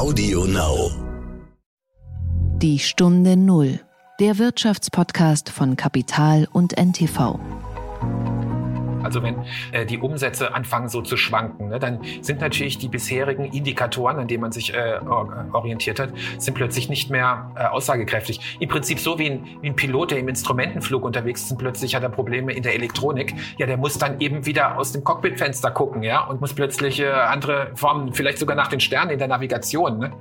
Audio Now. Die Stunde Null, der Wirtschaftspodcast von Kapital und NTV. Also wenn äh, die Umsätze anfangen so zu schwanken, ne, dann sind natürlich die bisherigen Indikatoren, an denen man sich äh, orientiert hat, sind plötzlich nicht mehr äh, aussagekräftig. Im Prinzip so wie ein, wie ein Pilot, der im Instrumentenflug unterwegs ist und plötzlich hat er Probleme in der Elektronik. Ja, der muss dann eben wieder aus dem Cockpitfenster gucken, ja, und muss plötzlich äh, andere Formen, vielleicht sogar nach den Sternen in der Navigation. Ne?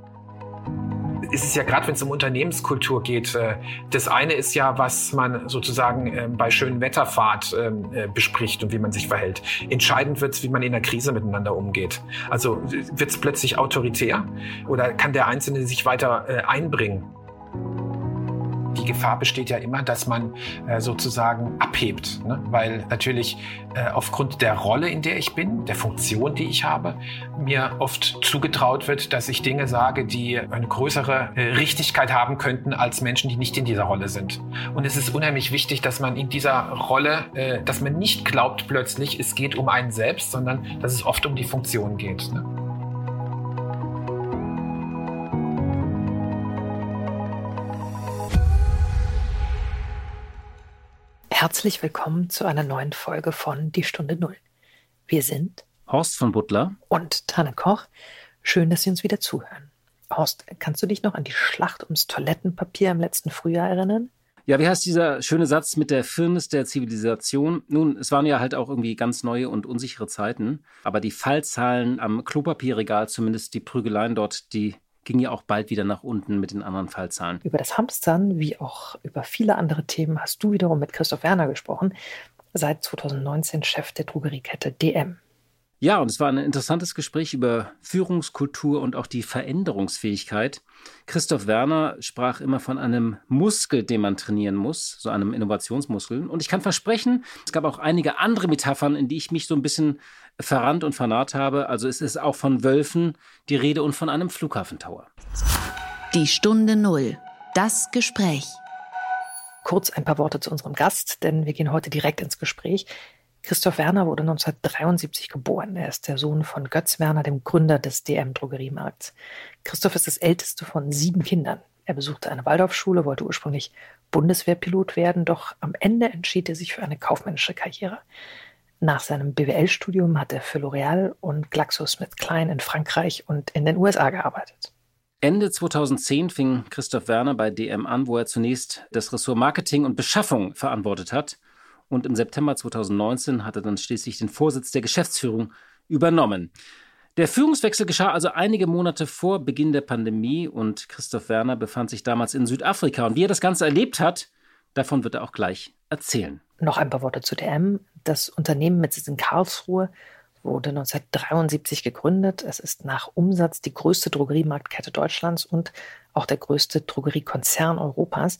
Ist es ja gerade, wenn es um Unternehmenskultur geht, äh, das eine ist ja, was man sozusagen ähm, bei schönen Wetterfahrt ähm, äh, bespricht und wie man sich verhält. Entscheidend wird es, wie man in der Krise miteinander umgeht. Also wird es plötzlich autoritär oder kann der Einzelne sich weiter äh, einbringen? Die Gefahr besteht ja immer, dass man äh, sozusagen abhebt, ne? weil natürlich äh, aufgrund der Rolle, in der ich bin, der Funktion, die ich habe, mir oft zugetraut wird, dass ich Dinge sage, die eine größere äh, Richtigkeit haben könnten als Menschen, die nicht in dieser Rolle sind. Und es ist unheimlich wichtig, dass man in dieser Rolle, dass man nicht glaubt plötzlich, es geht um einen selbst, sondern dass es oft um die Funktion geht. Ne? Herzlich willkommen zu einer neuen Folge von Die Stunde Null. Wir sind Horst von Butler und Tanne Koch. Schön, dass Sie uns wieder zuhören. Horst, kannst du dich noch an die Schlacht ums Toilettenpapier im letzten Frühjahr erinnern? Ja, wie heißt dieser schöne Satz mit der Firnis der Zivilisation? Nun, es waren ja halt auch irgendwie ganz neue und unsichere Zeiten, aber die Fallzahlen am Klopapierregal, zumindest die Prügeleien dort, die ging ja auch bald wieder nach unten mit den anderen Fallzahlen. Über das Hamstern, wie auch über viele andere Themen, hast du wiederum mit Christoph Werner gesprochen, seit 2019 Chef der Drogeriekette DM. Ja, und es war ein interessantes Gespräch über Führungskultur und auch die Veränderungsfähigkeit. Christoph Werner sprach immer von einem Muskel, den man trainieren muss, so einem Innovationsmuskel. Und ich kann versprechen, es gab auch einige andere Metaphern, in die ich mich so ein bisschen verrannt und vernarrt habe. Also es ist auch von Wölfen die Rede und von einem Flughafentower. Die Stunde Null. Das Gespräch. Kurz ein paar Worte zu unserem Gast, denn wir gehen heute direkt ins Gespräch. Christoph Werner wurde 1973 geboren. Er ist der Sohn von Götz Werner, dem Gründer des DM-Drogeriemarkts. Christoph ist das älteste von sieben Kindern. Er besuchte eine Waldorfschule, wollte ursprünglich Bundeswehrpilot werden, doch am Ende entschied er sich für eine kaufmännische Karriere. Nach seinem BWL-Studium hat er für L'Oréal und GlaxoSmithKline in Frankreich und in den USA gearbeitet. Ende 2010 fing Christoph Werner bei DM an, wo er zunächst das Ressort Marketing und Beschaffung verantwortet hat. Und im September 2019 hat er dann schließlich den Vorsitz der Geschäftsführung übernommen. Der Führungswechsel geschah also einige Monate vor Beginn der Pandemie und Christoph Werner befand sich damals in Südafrika. Und wie er das Ganze erlebt hat, davon wird er auch gleich erzählen. Noch ein paar Worte zu DM. Das Unternehmen mit Sitz in Karlsruhe wurde 1973 gegründet. Es ist nach Umsatz die größte Drogeriemarktkette Deutschlands und auch der größte Drogeriekonzern Europas.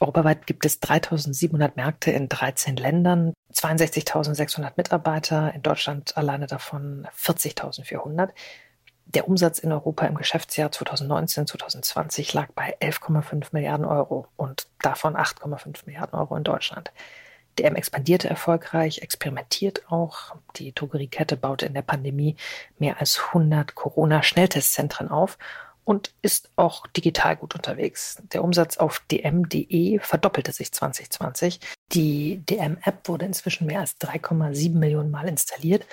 Europaweit gibt es 3700 Märkte in 13 Ländern, 62.600 Mitarbeiter, in Deutschland alleine davon 40.400. Der Umsatz in Europa im Geschäftsjahr 2019-2020 lag bei 11,5 Milliarden Euro und davon 8,5 Milliarden Euro in Deutschland. DM expandierte erfolgreich, experimentiert auch. Die Drogeriekette baute in der Pandemie mehr als 100 Corona-Schnelltestzentren auf und ist auch digital gut unterwegs. Der Umsatz auf dm.de verdoppelte sich 2020. Die DM-App wurde inzwischen mehr als 3,7 Millionen Mal installiert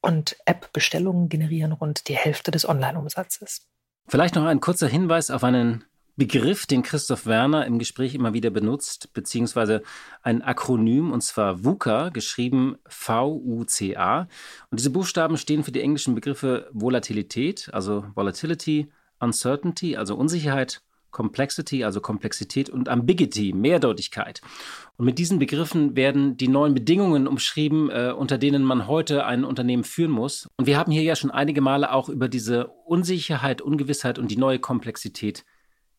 und App-Bestellungen generieren rund die Hälfte des Online-Umsatzes. Vielleicht noch ein kurzer Hinweis auf einen Begriff, den Christoph Werner im Gespräch immer wieder benutzt, beziehungsweise ein Akronym, und zwar VUCA, geschrieben V-U-C-A. Und diese Buchstaben stehen für die englischen Begriffe Volatilität, also Volatility, Uncertainty, also Unsicherheit, Complexity, also Komplexität und Ambiguity, Mehrdeutigkeit. Und mit diesen Begriffen werden die neuen Bedingungen umschrieben, äh, unter denen man heute ein Unternehmen führen muss. Und wir haben hier ja schon einige Male auch über diese Unsicherheit, Ungewissheit und die neue Komplexität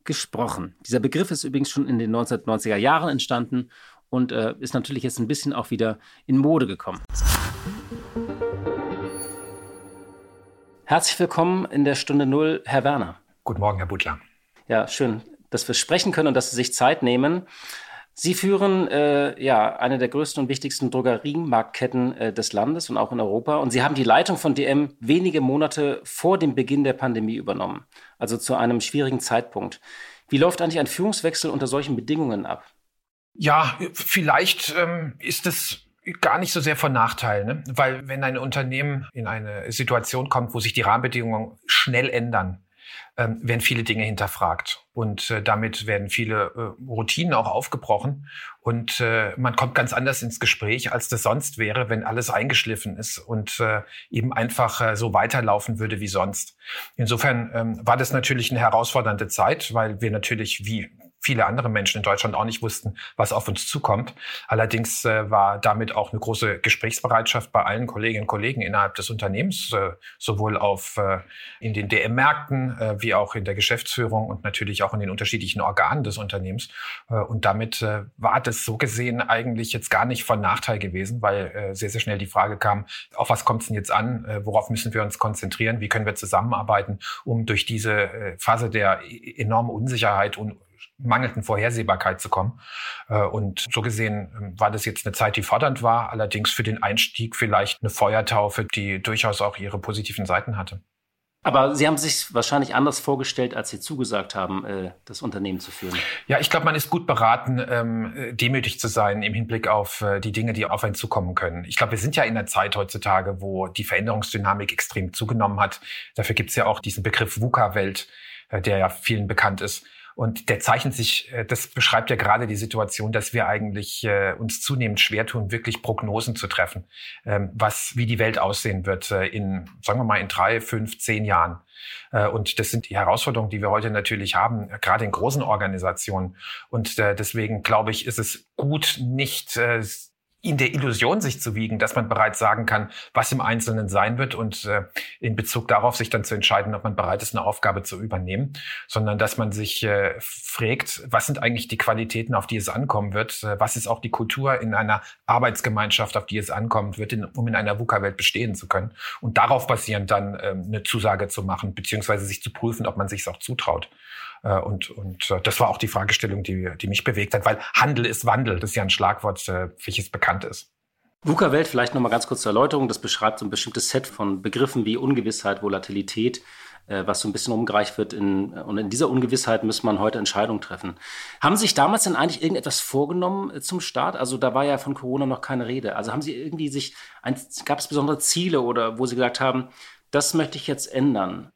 gesprochen. Dieser Begriff ist übrigens schon in den 1990er Jahren entstanden und äh, ist natürlich jetzt ein bisschen auch wieder in Mode gekommen. Herzlich willkommen in der Stunde Null, Herr Werner. Guten Morgen, Herr Butler. Ja, schön, dass wir sprechen können und dass Sie sich Zeit nehmen. Sie führen äh, ja eine der größten und wichtigsten Drogeriemarktketten äh, des Landes und auch in Europa. Und Sie haben die Leitung von DM wenige Monate vor dem Beginn der Pandemie übernommen, also zu einem schwierigen Zeitpunkt. Wie läuft eigentlich ein Führungswechsel unter solchen Bedingungen ab? Ja, vielleicht ähm, ist es gar nicht so sehr von Nachteil, ne? weil wenn ein Unternehmen in eine Situation kommt, wo sich die Rahmenbedingungen schnell ändern, ähm, werden viele Dinge hinterfragt. Und äh, damit werden viele äh, Routinen auch aufgebrochen. Und äh, man kommt ganz anders ins Gespräch, als das sonst wäre, wenn alles eingeschliffen ist und äh, eben einfach äh, so weiterlaufen würde wie sonst. Insofern ähm, war das natürlich eine herausfordernde Zeit, weil wir natürlich wie viele andere Menschen in Deutschland auch nicht wussten, was auf uns zukommt. Allerdings äh, war damit auch eine große Gesprächsbereitschaft bei allen Kolleginnen und Kollegen innerhalb des Unternehmens, äh, sowohl auf äh, in den DM-Märkten äh, wie auch in der Geschäftsführung und natürlich auch in den unterschiedlichen Organen des Unternehmens. Äh, und damit äh, war das so gesehen eigentlich jetzt gar nicht von Nachteil gewesen, weil sehr, sehr schnell die Frage kam, auf was kommt es denn jetzt an? Worauf müssen wir uns konzentrieren? Wie können wir zusammenarbeiten, um durch diese Phase der e-, enormen Unsicherheit und mangelnden Vorhersehbarkeit zu kommen. Äh, und so gesehen ähm, war das jetzt eine Zeit, die fordernd war, allerdings für den Einstieg vielleicht eine Feuertaufe, die durchaus auch ihre positiven Seiten hatte. Aber Sie haben sich wahrscheinlich anders vorgestellt, als Sie zugesagt haben, äh, das Unternehmen zu führen. Ja, ich glaube, man ist gut beraten, ähm, demütig zu sein im Hinblick auf äh, die Dinge, die auf einen zukommen können. Ich glaube, wir sind ja in einer Zeit heutzutage, wo die Veränderungsdynamik extrem zugenommen hat. Dafür gibt es ja auch diesen Begriff VUCA-Welt, der ja vielen bekannt ist. Und der zeichnet sich, äh, das beschreibt ja gerade die Situation, dass wir eigentlich äh, uns zunehmend schwer tun, wirklich Prognosen zu treffen, ähm, was, wie die Welt aussehen wird äh, in, sagen wir mal, in drei, fünf, zehn Jahren. Und das sind die Herausforderungen, die wir heute natürlich haben, gerade in großen Organisationen. Und deswegen glaube ich, ist es gut, nicht in der Illusion sich zu wiegen, dass man bereits sagen kann, was im Einzelnen sein wird und äh, in Bezug darauf sich dann zu entscheiden, ob man bereit ist, eine Aufgabe zu übernehmen, sondern dass man sich äh, fragt, was sind eigentlich die Qualitäten, auf die es ankommen wird, äh, was ist auch die Kultur in einer Arbeitsgemeinschaft, auf die es ankommen wird, in, um in einer VUCA-Welt bestehen zu können und darauf basierend dann ähm, eine Zusage zu machen, beziehungsweise sich zu prüfen, ob man sich es auch zutraut. Äh, und, und äh, das war auch die Fragestellung, die, die mich bewegt hat, weil Handel ist Wandel. Das ist ja ein Schlagwort, äh, welches bekannt ist. VUCA-Welt, vielleicht nochmal ganz kurz zur Erläuterung. Das beschreibt so ein bestimmtes Set von Begriffen wie Ungewissheit, Volatilität, was so ein bisschen umgereicht wird. In, und in dieser Ungewissheit muss man heute Entscheidungen treffen. Haben Sie sich damals denn eigentlich irgendetwas vorgenommen zum Start? Also da war ja von Corona noch keine Rede. Also haben Sie irgendwie sich, gab es besondere Ziele oder wo Sie gesagt haben, das möchte ich jetzt ändern?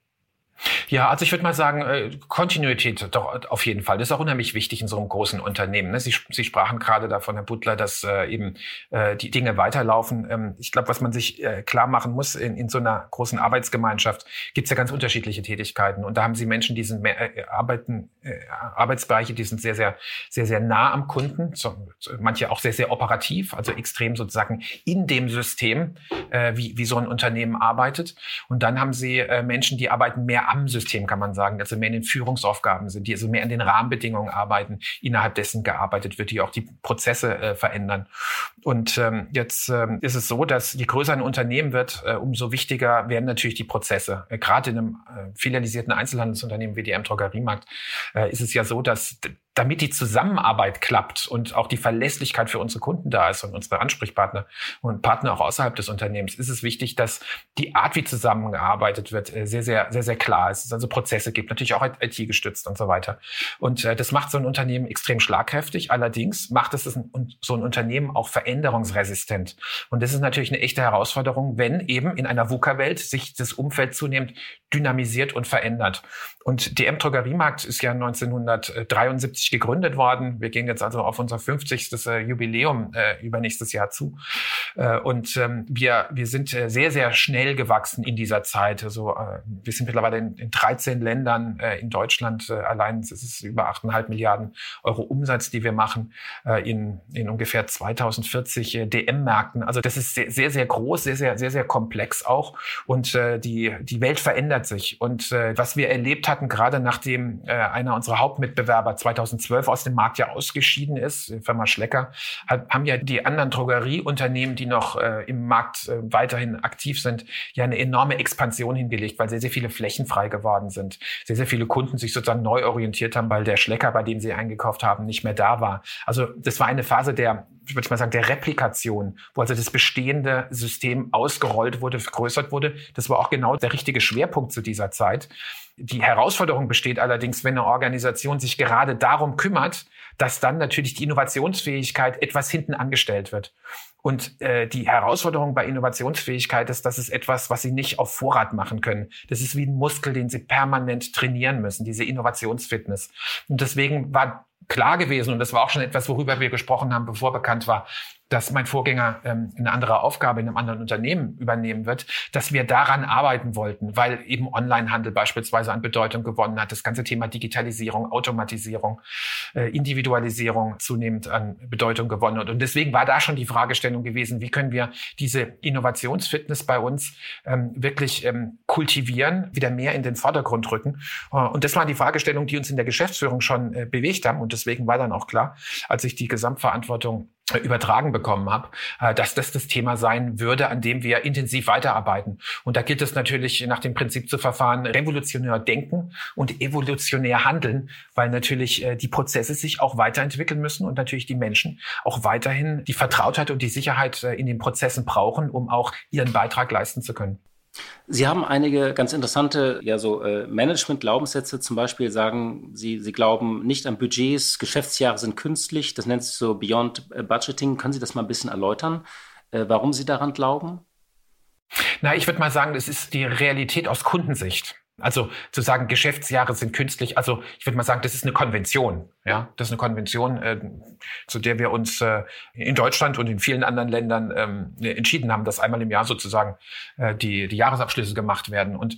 Ja, also ich würde mal sagen, äh, Kontinuität doch auf jeden Fall. Das ist auch unheimlich wichtig in so einem großen Unternehmen. Ne? Sie, Sie sprachen gerade davon, Herr Butler, dass äh, eben äh, die Dinge weiterlaufen. Ähm, ich glaube, was man sich äh, klar machen muss, in, in so einer großen Arbeitsgemeinschaft gibt es ja ganz unterschiedliche Tätigkeiten. Und da haben Sie Menschen, die sind mehr, äh, arbeiten, Arbeitsbereiche, die sind sehr, sehr, sehr, sehr nah am Kunden. So, manche auch sehr, sehr operativ, also extrem sozusagen in dem System, äh, wie, wie so ein Unternehmen arbeitet. Und dann haben Sie äh, Menschen, die arbeiten mehr am System, kann man sagen, also mehr in den Führungsaufgaben sind, die also mehr an den Rahmenbedingungen arbeiten, innerhalb dessen gearbeitet wird, die auch die Prozesse äh, verändern. Und ähm, jetzt ähm, ist es so, dass je größer ein Unternehmen wird, äh, umso wichtiger werden natürlich die Prozesse. Äh, Gerade in einem äh, filialisierten Einzelhandelsunternehmen wie DM Drogeriemarkt äh, ist es ja so, dass damit die Zusammenarbeit klappt und auch die Verlässlichkeit für unsere Kunden da ist und unsere Ansprechpartner und Partner auch außerhalb des Unternehmens, ist es wichtig, dass die Art, wie zusammengearbeitet wird, äh, sehr, sehr, sehr, sehr klar ist. Es also Prozesse gibt, natürlich auch IT gestützt und so weiter. Und äh, das macht so ein Unternehmen extrem schlagkräftig. Allerdings macht es so ein Unternehmen auch veränderungsresistent. Und das ist natürlich eine echte Herausforderung, wenn eben in einer VUCA-Welt sich das Umfeld zunehmend dynamisiert und verändert. Und DM Drogeriemarkt ist ja 1973 gegründet worden. Wir gehen jetzt also auf unser 50. Äh, Jubiläum äh, übernächstes Jahr zu. Äh, und ähm, wir, wir sind äh, sehr, sehr schnell gewachsen in dieser Zeit. Also äh, wir sind mittlerweile in, in 13 Ländern äh, in Deutschland. Äh, allein es ist über 8,5 Milliarden Euro Umsatz, die wir machen äh, in, in ungefähr 2040 äh, DM-Märkten. Also das ist sehr, sehr, sehr groß, sehr, sehr, sehr, sehr komplex auch. Und äh, die, die Welt verändert sich. Und äh, was wir erlebt hatten, gerade nachdem äh, einer unserer Hauptmitbewerber 2000 2012 aus dem Markt ja ausgeschieden ist, die Firma Schlecker, haben ja die anderen Drogerieunternehmen, die noch äh, im Markt äh, weiterhin aktiv sind, ja eine enorme Expansion hingelegt, weil sehr, sehr viele Flächen frei geworden sind. Sehr, sehr viele Kunden sich sozusagen neu orientiert haben, weil der Schlecker, bei dem sie eingekauft haben, nicht mehr da war. Also das war eine Phase der ich würde mal sagen, der Replikation, wo also das bestehende System ausgerollt wurde, vergrößert wurde. Das war auch genau der richtige Schwerpunkt zu dieser Zeit. Die Herausforderung besteht allerdings, wenn eine Organisation sich gerade darum kümmert, dass dann natürlich die Innovationsfähigkeit etwas hinten angestellt wird. Und äh, die Herausforderung bei Innovationsfähigkeit ist, dass es etwas, was sie nicht auf Vorrat machen können. Das ist wie ein Muskel, den sie permanent trainieren müssen, diese Innovationsfitness. Und deswegen war klar gewesen, und das war auch schon etwas, worüber wir gesprochen haben, bevor bekannt war, dass mein Vorgänger ähm, eine andere Aufgabe in einem anderen Unternehmen übernehmen wird, dass wir daran arbeiten wollten, weil eben Onlinehandel beispielsweise an Bedeutung gewonnen hat, das ganze Thema Digitalisierung, Automatisierung, äh, Individualisierung zunehmend an Bedeutung gewonnen hat. Und deswegen war da schon die Fragestellung gewesen, wie können wir diese Innovationsfitness bei uns ähm, wirklich ähm, kultivieren, wieder mehr in den Vordergrund rücken. Äh, und das waren die Fragestellungen, die uns in der Geschäftsführung schon äh, bewegt haben. Und deswegen war dann auch klar, als ich die Gesamtverantwortung übertragen bekommen habe, äh, dass das das Thema sein würde, an dem wir intensiv weiterarbeiten. Und da gilt es natürlich nach dem Prinzip zu verfahren, revolutionär denken und evolutionär handeln, weil natürlich äh, die Prozesse sich auch weiterentwickeln müssen und natürlich die Menschen auch weiterhin die Vertrautheit und die Sicherheit äh, in den Prozessen brauchen, um auch ihren Beitrag leisten zu können. Sie haben einige ganz interessante ja, so, äh, Management-Glaubenssätze. Zum Beispiel sagen Sie, Sie glauben nicht an Budgets, Geschäftsjahre sind künstlich. Das nennt sich so Beyond Budgeting. Können Sie das mal ein bisschen erläutern, äh, warum Sie daran glauben? Na, ich würde mal sagen, das ist die Realität aus Kundensicht. Also zu sagen, Geschäftsjahre sind künstlich, also ich würde mal sagen, das ist eine Konvention. Ja, das ist eine Konvention, äh, zu der wir uns äh, in Deutschland und in vielen anderen Ländern ähm, entschieden haben, dass einmal im Jahr sozusagen äh, die, die Jahresabschlüsse gemacht werden. Und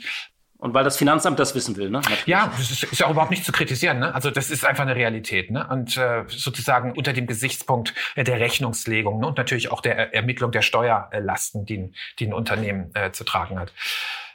und weil das Finanzamt das wissen will, ne? Natürlich. Ja, das ist, ist ja auch überhaupt nicht zu kritisieren, ne? Also das ist einfach eine Realität, ne? Und äh, sozusagen unter dem Gesichtspunkt äh, der Rechnungslegung ne? und natürlich auch der Ermittlung der Steuerlasten, die, die ein Unternehmen äh, zu tragen hat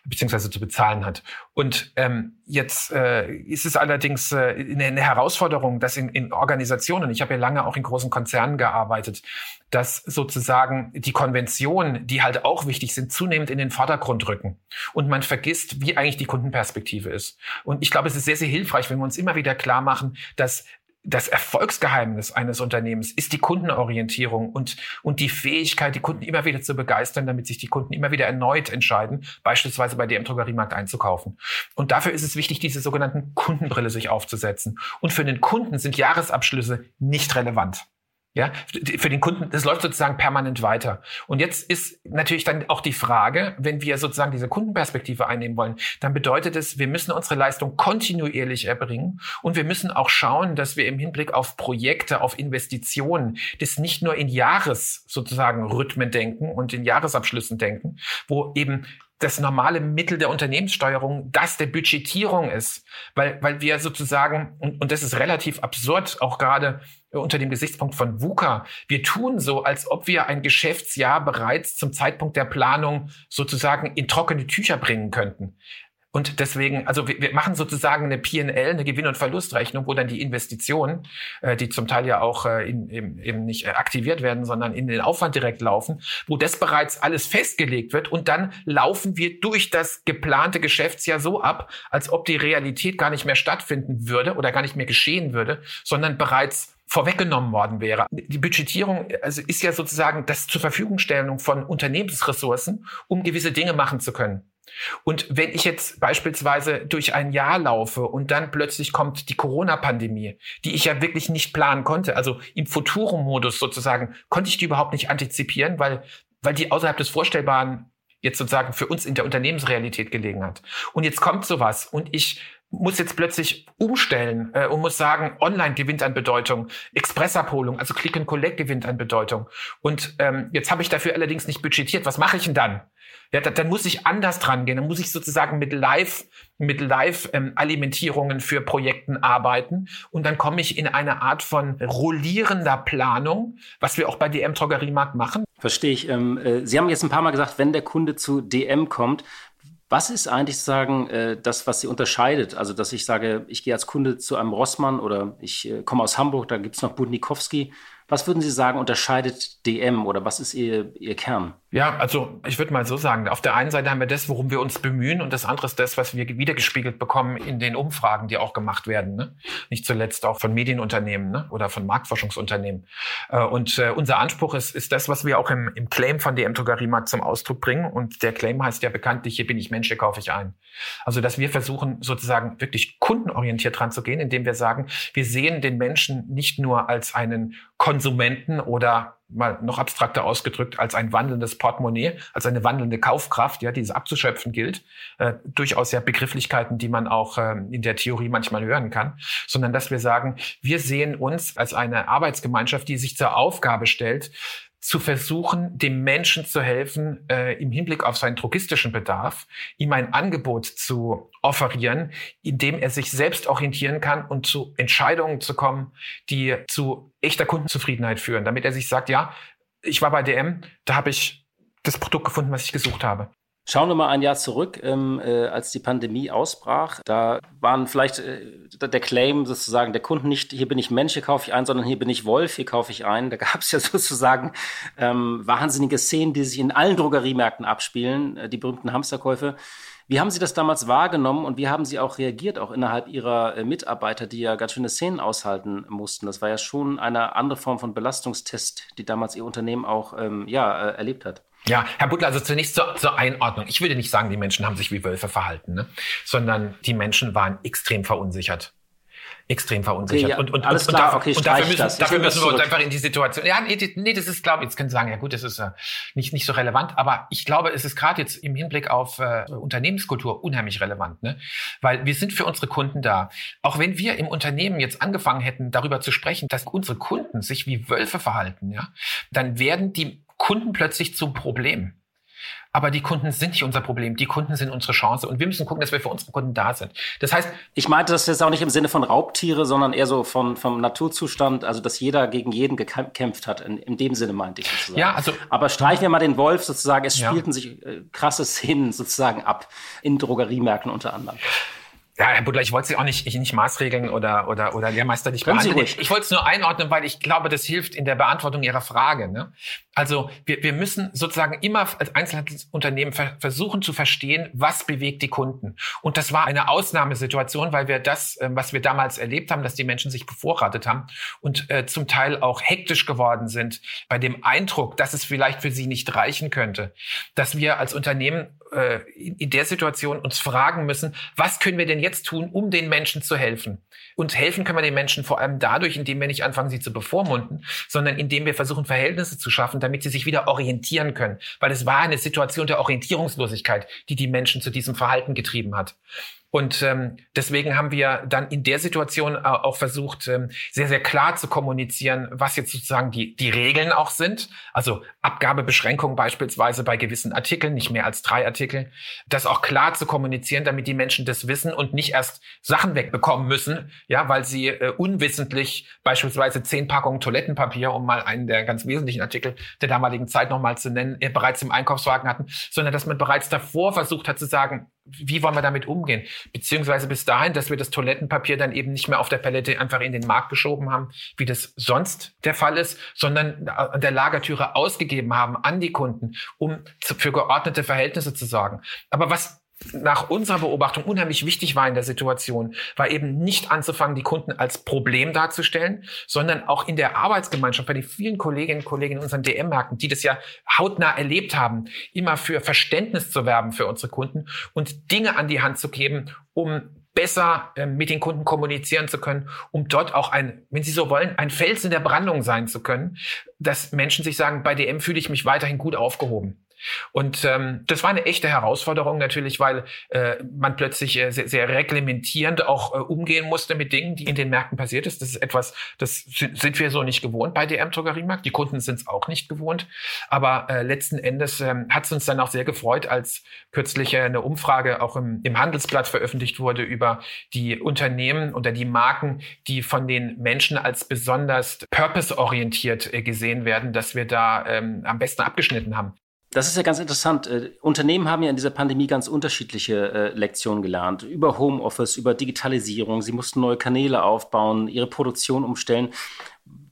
beziehungsweise zu bezahlen hat. Und ähm, jetzt äh, ist es allerdings äh, eine, Herausforderung, dass in, in Organisationen, ich habe ja lange auch in großen Konzernen gearbeitet, dass sozusagen die Konventionen, die halt auch wichtig sind, zunehmend in den Vordergrund rücken. Und man vergisst, wie eigentlich die Kundenperspektive ist. Und ich glaube, es ist sehr, sehr hilfreich, wenn wir uns immer wieder klar machen, dass das Erfolgsgeheimnis eines Unternehmens ist die Kundenorientierung und, und die Fähigkeit, die Kunden immer wieder zu begeistern, damit sich die Kunden immer wieder erneut entscheiden, beispielsweise bei dir im Drogeriemarkt einzukaufen. Und dafür ist es wichtig, diese sogenannten Kundenbrille sich aufzusetzen. Und für den Kunden sind Jahresabschlüsse nicht relevant. Ja, für den Kunden, das läuft sozusagen permanent weiter. Und jetzt ist natürlich dann auch die Frage, wenn wir sozusagen diese Kundenperspektive einnehmen wollen, dann bedeutet es, wir müssen unsere Leistung kontinuierlich erbringen und wir müssen auch schauen, dass wir im Hinblick auf Projekte, auf Investitionen, das nicht nur in Jahres sozusagen Rhythmen denken und in Jahresabschlüssen denken, wo eben das normale Mittel der Unternehmenssteuerung das der Budgetierung ist, weil, weil wir sozusagen, und, und das ist relativ absurd, auch gerade unter dem Gesichtspunkt von VUCA, wir tun so, als ob wir ein Geschäftsjahr bereits zum Zeitpunkt der Planung sozusagen in trockene Tücher bringen könnten. Und deswegen, also wir, wir machen sozusagen eine P&L, eine Gewinn- und Verlustrechnung, wo dann die Investitionen, äh, die zum Teil ja auch äh, in, eben, eben nicht äh, aktiviert werden, sondern in den Aufwand direkt laufen, wo das bereits alles festgelegt wird und dann laufen wir durch das geplante Geschäftsjahr so ab, als ob die Realität gar nicht mehr stattfinden würde oder gar nicht mehr geschehen würde, sondern bereits vorweggenommen worden wäre. Die Budgetierung also ist ja sozusagen das zur Verfügungstellung von Unternehmensressourcen, um gewisse Dinge machen zu können. Und wenn ich jetzt beispielsweise durch ein Jahr laufe und dann plötzlich kommt die Corona-Pandemie, die ich ja wirklich nicht planen konnte, also im Futurum-Modus sozusagen, konnte ich die überhaupt nicht antizipieren, weil, weil die außerhalb des Vorstellbaren jetzt sozusagen für uns in der Unternehmensrealität gelegen hat. Und jetzt kommt sowas und ich muss jetzt plötzlich umstellen äh, und muss sagen, Online gewinnt an Bedeutung, Expressabholung, also Click and Collect gewinnt an Bedeutung. Und ähm, jetzt habe ich dafür allerdings nicht budgetiert. Was mache ich denn dann? Ja, dann, dann muss ich anders dran gehen. Dann muss ich sozusagen mit Live, mit Live-Alimentierungen ähm, für Projekten arbeiten. Und dann komme ich in eine Art von rollierender Planung, was wir auch bei DM Drogeriemarkt machen. Verstehe ich. Ähm, äh, Sie haben jetzt ein paar Mal gesagt, wenn der Kunde zu DM kommt, Was ist eigentlich sagen äh, das, was Sie unterscheidet? Also, dass ich sage, ich gehe als Kunde zu einem Rossmann oder ich äh, komme aus Hamburg, da gibt es noch Budnikowski. Was würden Sie sagen, unterscheidet DM oder was ist Ihr, Ihr Kern? Ja, also ich würde mal so sagen, auf der einen Seite haben wir das, worum wir uns bemühen und das andere ist das, was wir wiedergespiegelt bekommen in den Umfragen, die auch gemacht werden. Ne? Nicht zuletzt auch von Medienunternehmen ne? oder von Marktforschungsunternehmen. Äh, und äh, unser Anspruch ist, ist das, was wir auch im, im Claim von DM Drogeriemarkt zum Ausdruck bringen. Und der Claim heißt ja bekanntlich, hier bin ich Mensch, hier kaufe ich ein. Also dass wir versuchen sozusagen wirklich kundenorientiert dran zu gehen, indem wir sagen, wir sehen den Menschen nicht nur als einen Konsumenten oder mal noch abstrakter ausgedrückt als ein wandelndes Portemonnaie, als eine wandelnde Kaufkraft, ja, die es abzuschöpfen gilt. Äh, durchaus ja Begrifflichkeiten, die man auch äh, in der Theorie manchmal hören kann, sondern dass wir sagen, wir sehen uns als eine Arbeitsgemeinschaft, die sich zur Aufgabe stellt, zu versuchen, dem Menschen zu helfen äh, im Hinblick auf seinen drogistischen Bedarf, ihm ein Angebot zu offerieren, in dem er sich selbst orientieren kann und zu Entscheidungen zu kommen, die zu echter Kundenzufriedenheit führen, damit er sich sagt, ja, ich war bei DM, da habe ich das Produkt gefunden, was ich gesucht habe. Schauen wir mal ein Jahr zurück, ähm, äh, als die Pandemie ausbrach. Da waren vielleicht äh, der Claim sozusagen der Kunden nicht, hier bin ich Mensch, hier kaufe ich ein, sondern hier bin ich Wolf, hier kaufe ich ein. Da gab es ja sozusagen ähm, wahnsinnige Szenen, die sich in allen Drogeriemärkten abspielen, äh, die berühmten Hamsterkäufe. Wie haben Sie das damals wahrgenommen und wie haben Sie auch reagiert, auch innerhalb Ihrer äh, Mitarbeiter, die ja ganz schöne Szenen aushalten mussten? Das war ja schon eine andere Form von Belastungstest, die damals Ihr Unternehmen auch ähm, ja, äh, erlebt hat. Ja, Herr Butler, also zunächst zur, zur Einordnung. Ich würde nicht sagen, die Menschen haben sich wie Wölfe verhalten, ne? sondern die Menschen waren extrem verunsichert extrem verunsichert. Okay, ja, und, und, alles und, klar, und, okay, und dafür müssen, das. dafür müssen wir uns einfach in die Situation. Ja, nee, nee das ist, glaube ich, jetzt können Sie sagen, ja gut, das ist äh, nicht, nicht so relevant, aber ich glaube, es ist gerade jetzt im Hinblick auf äh, Unternehmenskultur unheimlich relevant, ne? Weil wir sind für unsere Kunden da. Auch wenn wir im Unternehmen jetzt angefangen hätten, darüber zu sprechen, dass unsere Kunden sich wie Wölfe verhalten, ja, dann werden die Kunden plötzlich zum Problem. Aber die Kunden sind nicht unser Problem. Die Kunden sind unsere Chance. Und wir müssen gucken, dass wir für unsere Kunden da sind. Das heißt. Ich meinte das jetzt auch nicht im Sinne von Raubtiere, sondern eher so von, vom Naturzustand, also dass jeder gegen jeden gekämpft hat. In, in dem Sinne meinte ich sozusagen. Ja, also. Aber streichen wir mal den Wolf sozusagen. Es spielten ja. sich äh, krasse Szenen sozusagen ab. In Drogeriemärkten unter anderem. Ja, Herr Butler, ich wollte Sie auch nicht, ich nicht maßregeln oder, oder, oder Lehrmeister nicht behandeln. Ich, ich wollte es nur einordnen, weil ich glaube, das hilft in der Beantwortung Ihrer Frage. Ne? Also wir, wir müssen sozusagen immer als Einzelhandelsunternehmen ver versuchen zu verstehen, was bewegt die Kunden. Und das war eine Ausnahmesituation, weil wir das, äh, was wir damals erlebt haben, dass die Menschen sich bevorratet haben und äh, zum Teil auch hektisch geworden sind bei dem Eindruck, dass es vielleicht für sie nicht reichen könnte, dass wir als Unternehmen äh, in, der Situation uns fragen müssen, was können wir denn jetzt tun, um den Menschen zu helfen? Und helfen können wir den Menschen vor allem dadurch, indem wir nicht anfangen, sie zu bevormunden, sondern indem wir versuchen, Verhältnisse zu schaffen, damit sie sich wieder orientieren können. Weil es war eine Situation der Orientierungslosigkeit, die die Menschen zu diesem Verhalten getrieben hat. Und ähm, deswegen haben wir dann in der Situation äh, auch versucht, ähm, sehr, sehr klar zu kommunizieren, was jetzt sozusagen die, die Regeln auch sind. Also Abgabebeschränkungen beispielsweise bei gewissen Artikeln, nicht mehr als drei Artikel. Das auch klar zu kommunizieren, damit die Menschen das wissen und nicht erst Sachen wegbekommen müssen, ja, weil sie äh, unwissentlich beispielsweise zehn Packungen Toilettenpapier, um mal einen der ganz wesentlichen Artikel der damaligen Zeit nochmal zu nennen, äh, bereits im Einkaufswagen hatten, sondern dass man bereits davor versucht hat zu sagen, wie wollen wir damit umgehen? Beziehungsweise bis dahin, dass wir das Toilettenpapier dann eben nicht mehr auf der Palette einfach in den Markt geschoben haben, wie das sonst der Fall ist, sondern an der Lagertüre ausgegeben haben an die Kunden, um für geordnete Verhältnisse zu sorgen. Aber was nach unserer Beobachtung unheimlich wichtig war in der Situation, war eben nicht anzufangen, die Kunden als Problem darzustellen, sondern auch in der Arbeitsgemeinschaft bei den vielen Kolleginnen und Kollegen in unseren DM-Märkten, die das ja hautnah erlebt haben, immer für Verständnis zu werben für unsere Kunden und Dinge an die Hand zu geben, um besser äh, mit den Kunden kommunizieren zu können, um dort auch ein, wenn Sie so wollen, ein Fels in der Brandung sein zu können, dass Menschen sich sagen, bei DM fühle ich mich weiterhin gut aufgehoben. Und ähm, das war eine echte Herausforderung natürlich, weil äh, man plötzlich äh, sehr, sehr reglementierend auch äh, umgehen musste mit Dingen, die in den Märkten passiert ist. Das ist etwas, das sind wir so nicht gewohnt bei DM Drogeriemarkt. Die Kunden sind es auch nicht gewohnt. Aber äh, letzten Endes ähm, hat es uns dann auch sehr gefreut, als kürzlich äh, eine Umfrage auch im, im Handelsblatt veröffentlicht wurde über die Unternehmen oder die Marken, die von den Menschen als besonders purpose-orientiert äh, gesehen werden, dass wir da ähm, am besten abgeschnitten haben. Das ist ja ganz interessant. Äh, Unternehmen haben ja in dieser Pandemie ganz unterschiedliche äh, Lektionen gelernt. Über Homeoffice, über Digitalisierung. Sie mussten neue Kanäle aufbauen, ihre Produktion umstellen.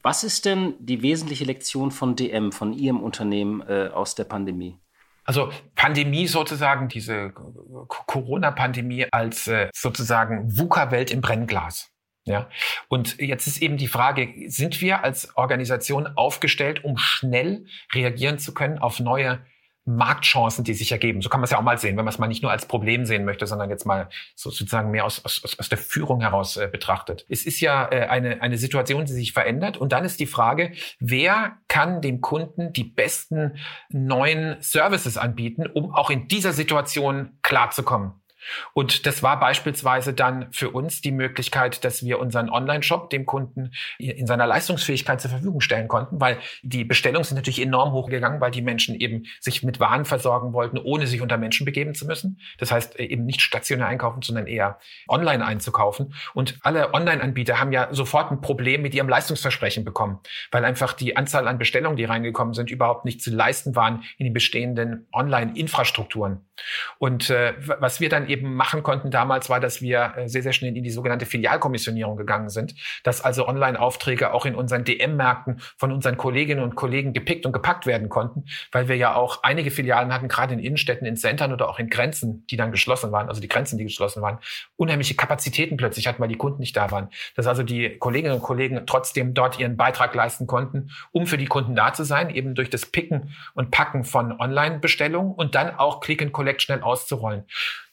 Was ist denn die wesentliche Lektion von DM, von Ihrem Unternehmen äh, aus der Pandemie? Also Pandemie sozusagen, diese Corona-Pandemie als äh, sozusagen VUCA-Welt im Brennglas. Ja, und jetzt ist eben die Frage, sind wir als Organisation aufgestellt, um schnell reagieren zu können auf neue Marktchancen, die sich ergeben. So kann man es ja auch mal sehen, wenn man es mal nicht nur als Problem sehen möchte, sondern jetzt mal sozusagen mehr aus, aus, aus der Führung heraus äh, betrachtet. Es ist ja äh, eine, eine Situation, die sich verändert. Und dann ist die Frage, wer kann dem Kunden die besten neuen Services anbieten, um auch in dieser Situation klarzukommen? Und das war beispielsweise dann für uns die Möglichkeit, dass wir unseren Online-Shop dem Kunden in seiner Leistungsfähigkeit zur Verfügung stellen konnten, weil die Bestellungen sind natürlich enorm hochgegangen, weil die Menschen eben sich mit Waren versorgen wollten, ohne sich unter Menschen begeben zu müssen. Das heißt, äh, eben nicht stationär einkaufen, sondern eher online einzukaufen. Und alle Online-Anbieter haben ja sofort ein Problem mit ihrem Leistungsversprechen bekommen, weil einfach die Anzahl an Bestellungen, die reingekommen sind, überhaupt nicht zu leisten waren in den bestehenden Online-Infrastrukturen. Und äh, was wir dann eben machen konnten damals, war, dass wir äh, sehr, sehr schnell in die sogenannte Filialkommissionierung gegangen sind, dass also Online-Aufträge auch in unseren DM-Märkten von unseren Kolleginnen und Kollegen gepickt und gepackt werden konnten, weil wir ja auch einige Filialen hatten, gerade in Innenstädten, in Centern oder auch in Grenzen, die dann geschlossen waren, also die Grenzen, die geschlossen waren, unheimliche Kapazitäten plötzlich hatten, weil die Kunden nicht da waren. Dass also die Kolleginnen und Kollegen trotzdem dort ihren Beitrag leisten konnten, um für die Kunden da zu sein, eben durch das Picken und Packen von Online-Bestellungen und dann auch Click and Collect schnell auszurollen.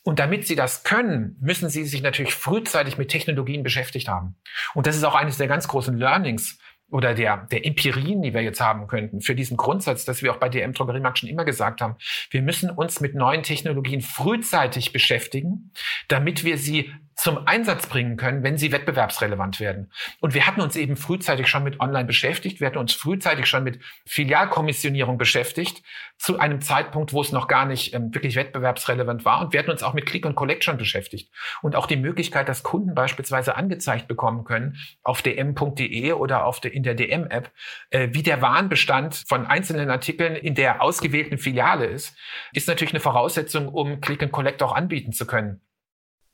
Und damit sie das können, müssen sie sich natürlich frühzeitig mit Technologien beschäftigt haben. Und das ist auch eines der ganz großen Learnings oder der, der Empirien, die wir jetzt haben könnten, für diesen Grundsatz, dass wir auch bei DM Drogeriemarkt schon immer gesagt haben, wir müssen uns mit neuen Technologien frühzeitig beschäftigen, damit wir sie zum Einsatz bringen können, wenn sie wettbewerbsrelevant werden. Und wir hatten uns eben frühzeitig schon mit Online beschäftigt. Wir hatten uns frühzeitig schon mit Filialkommissionierung beschäftigt, zu einem Zeitpunkt, wo es noch gar nicht ähm, wirklich wettbewerbsrelevant war. Und wir hatten uns auch mit Click und Collect schon beschäftigt. Und auch die Möglichkeit, dass Kunden beispielsweise angezeigt bekommen können auf dm.de oder auf der, in der DM-App, äh, wie der Warenbestand von einzelnen Artikeln in der ausgewählten Filiale ist, ist natürlich eine Voraussetzung, um Click und Collect auch anbieten zu können.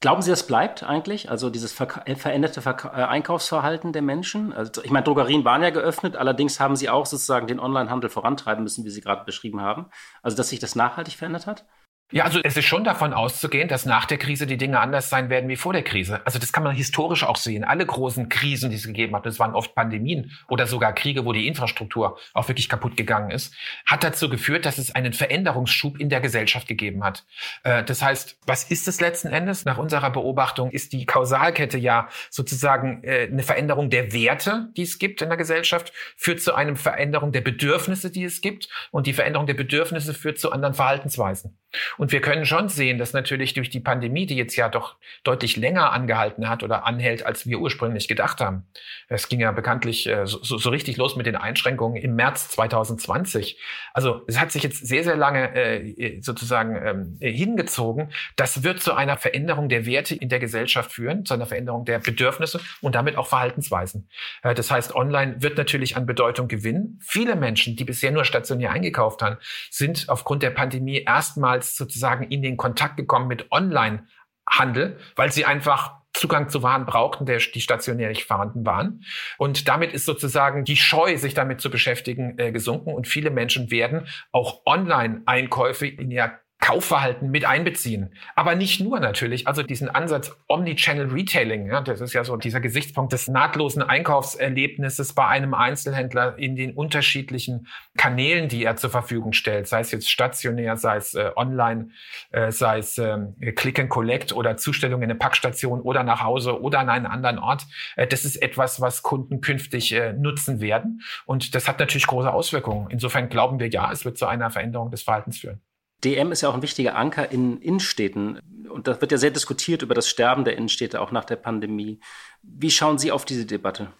Glauben Sie, das bleibt eigentlich? Also dieses ver äh, veränderte Verka äh, Einkaufsverhalten der Menschen? Also ich meine, Drogerien waren ja geöffnet, allerdings haben sie auch sozusagen den Onlinehandel vorantreiben müssen, wie Sie gerade beschrieben haben. Also dass sich das nachhaltig verändert hat? Ja, also es ist schon davon auszugehen, dass nach der Krise die Dinge anders sein werden wie vor der Krise. Also das kann man historisch auch sehen. Alle großen Krisen, die es gegeben hat, das waren oft Pandemien oder sogar Kriege, wo die Infrastruktur auch wirklich kaputt gegangen ist, hat dazu geführt, dass es einen Veränderungsschub in der Gesellschaft gegeben hat. Äh, das heißt, was ist es letzten Endes? Nach unserer Beobachtung ist die Kausalkette ja sozusagen äh, eine Veränderung der Werte, die es gibt in der Gesellschaft, führt zu einer Veränderung der Bedürfnisse, die es gibt. Und die Veränderung der Bedürfnisse führt zu anderen Verhaltensweisen. Und wir können schon sehen, dass natürlich durch die Pandemie, die jetzt ja doch deutlich länger angehalten hat oder anhält, als wir ursprünglich gedacht haben. Es ging ja bekanntlich äh, so, so richtig los mit den Einschränkungen im März 2020. Also es hat sich jetzt sehr, sehr lange äh, sozusagen ähm, hingezogen. Das wird zu einer Veränderung der Werte in der Gesellschaft führen, zu einer Veränderung der Bedürfnisse und damit auch Verhaltensweisen. Äh, das heißt, online wird natürlich an Bedeutung gewinnen. Viele Menschen, die bisher nur stationär eingekauft haben, sind aufgrund der Pandemie erstmals sozusagen in den Kontakt gekommen mit Online-Handel, weil sie einfach Zugang zu Waren brauchten, der, die stationär nicht vorhanden waren. Und damit ist sozusagen die Scheu, sich damit zu beschäftigen, äh, gesunken. Und viele Menschen werden auch Online-Einkäufe in ihr Kaufverhalten mit einbeziehen. Aber nicht nur natürlich. Also diesen Ansatz Omnichannel Retailing, ja, das ist ja so dieser Gesichtspunkt des nahtlosen Einkaufserlebnisses bei einem Einzelhändler in den unterschiedlichen Kanälen, die er zur Verfügung stellt, sei es jetzt stationär, sei es äh, online, äh, sei es äh, Click and Collect oder Zustellung in eine Packstation oder nach Hause oder an einen anderen Ort. Äh, das ist etwas, was Kunden künftig äh, nutzen werden. Und das hat natürlich große Auswirkungen. Insofern glauben wir ja, es wird zu einer Veränderung des Verhaltens führen. DM ist ja auch ein wichtiger Anker in Innenstädten. Und da wird ja sehr diskutiert über das Sterben der Innenstädte, auch nach der Pandemie. Wie schauen Sie auf diese Debatte?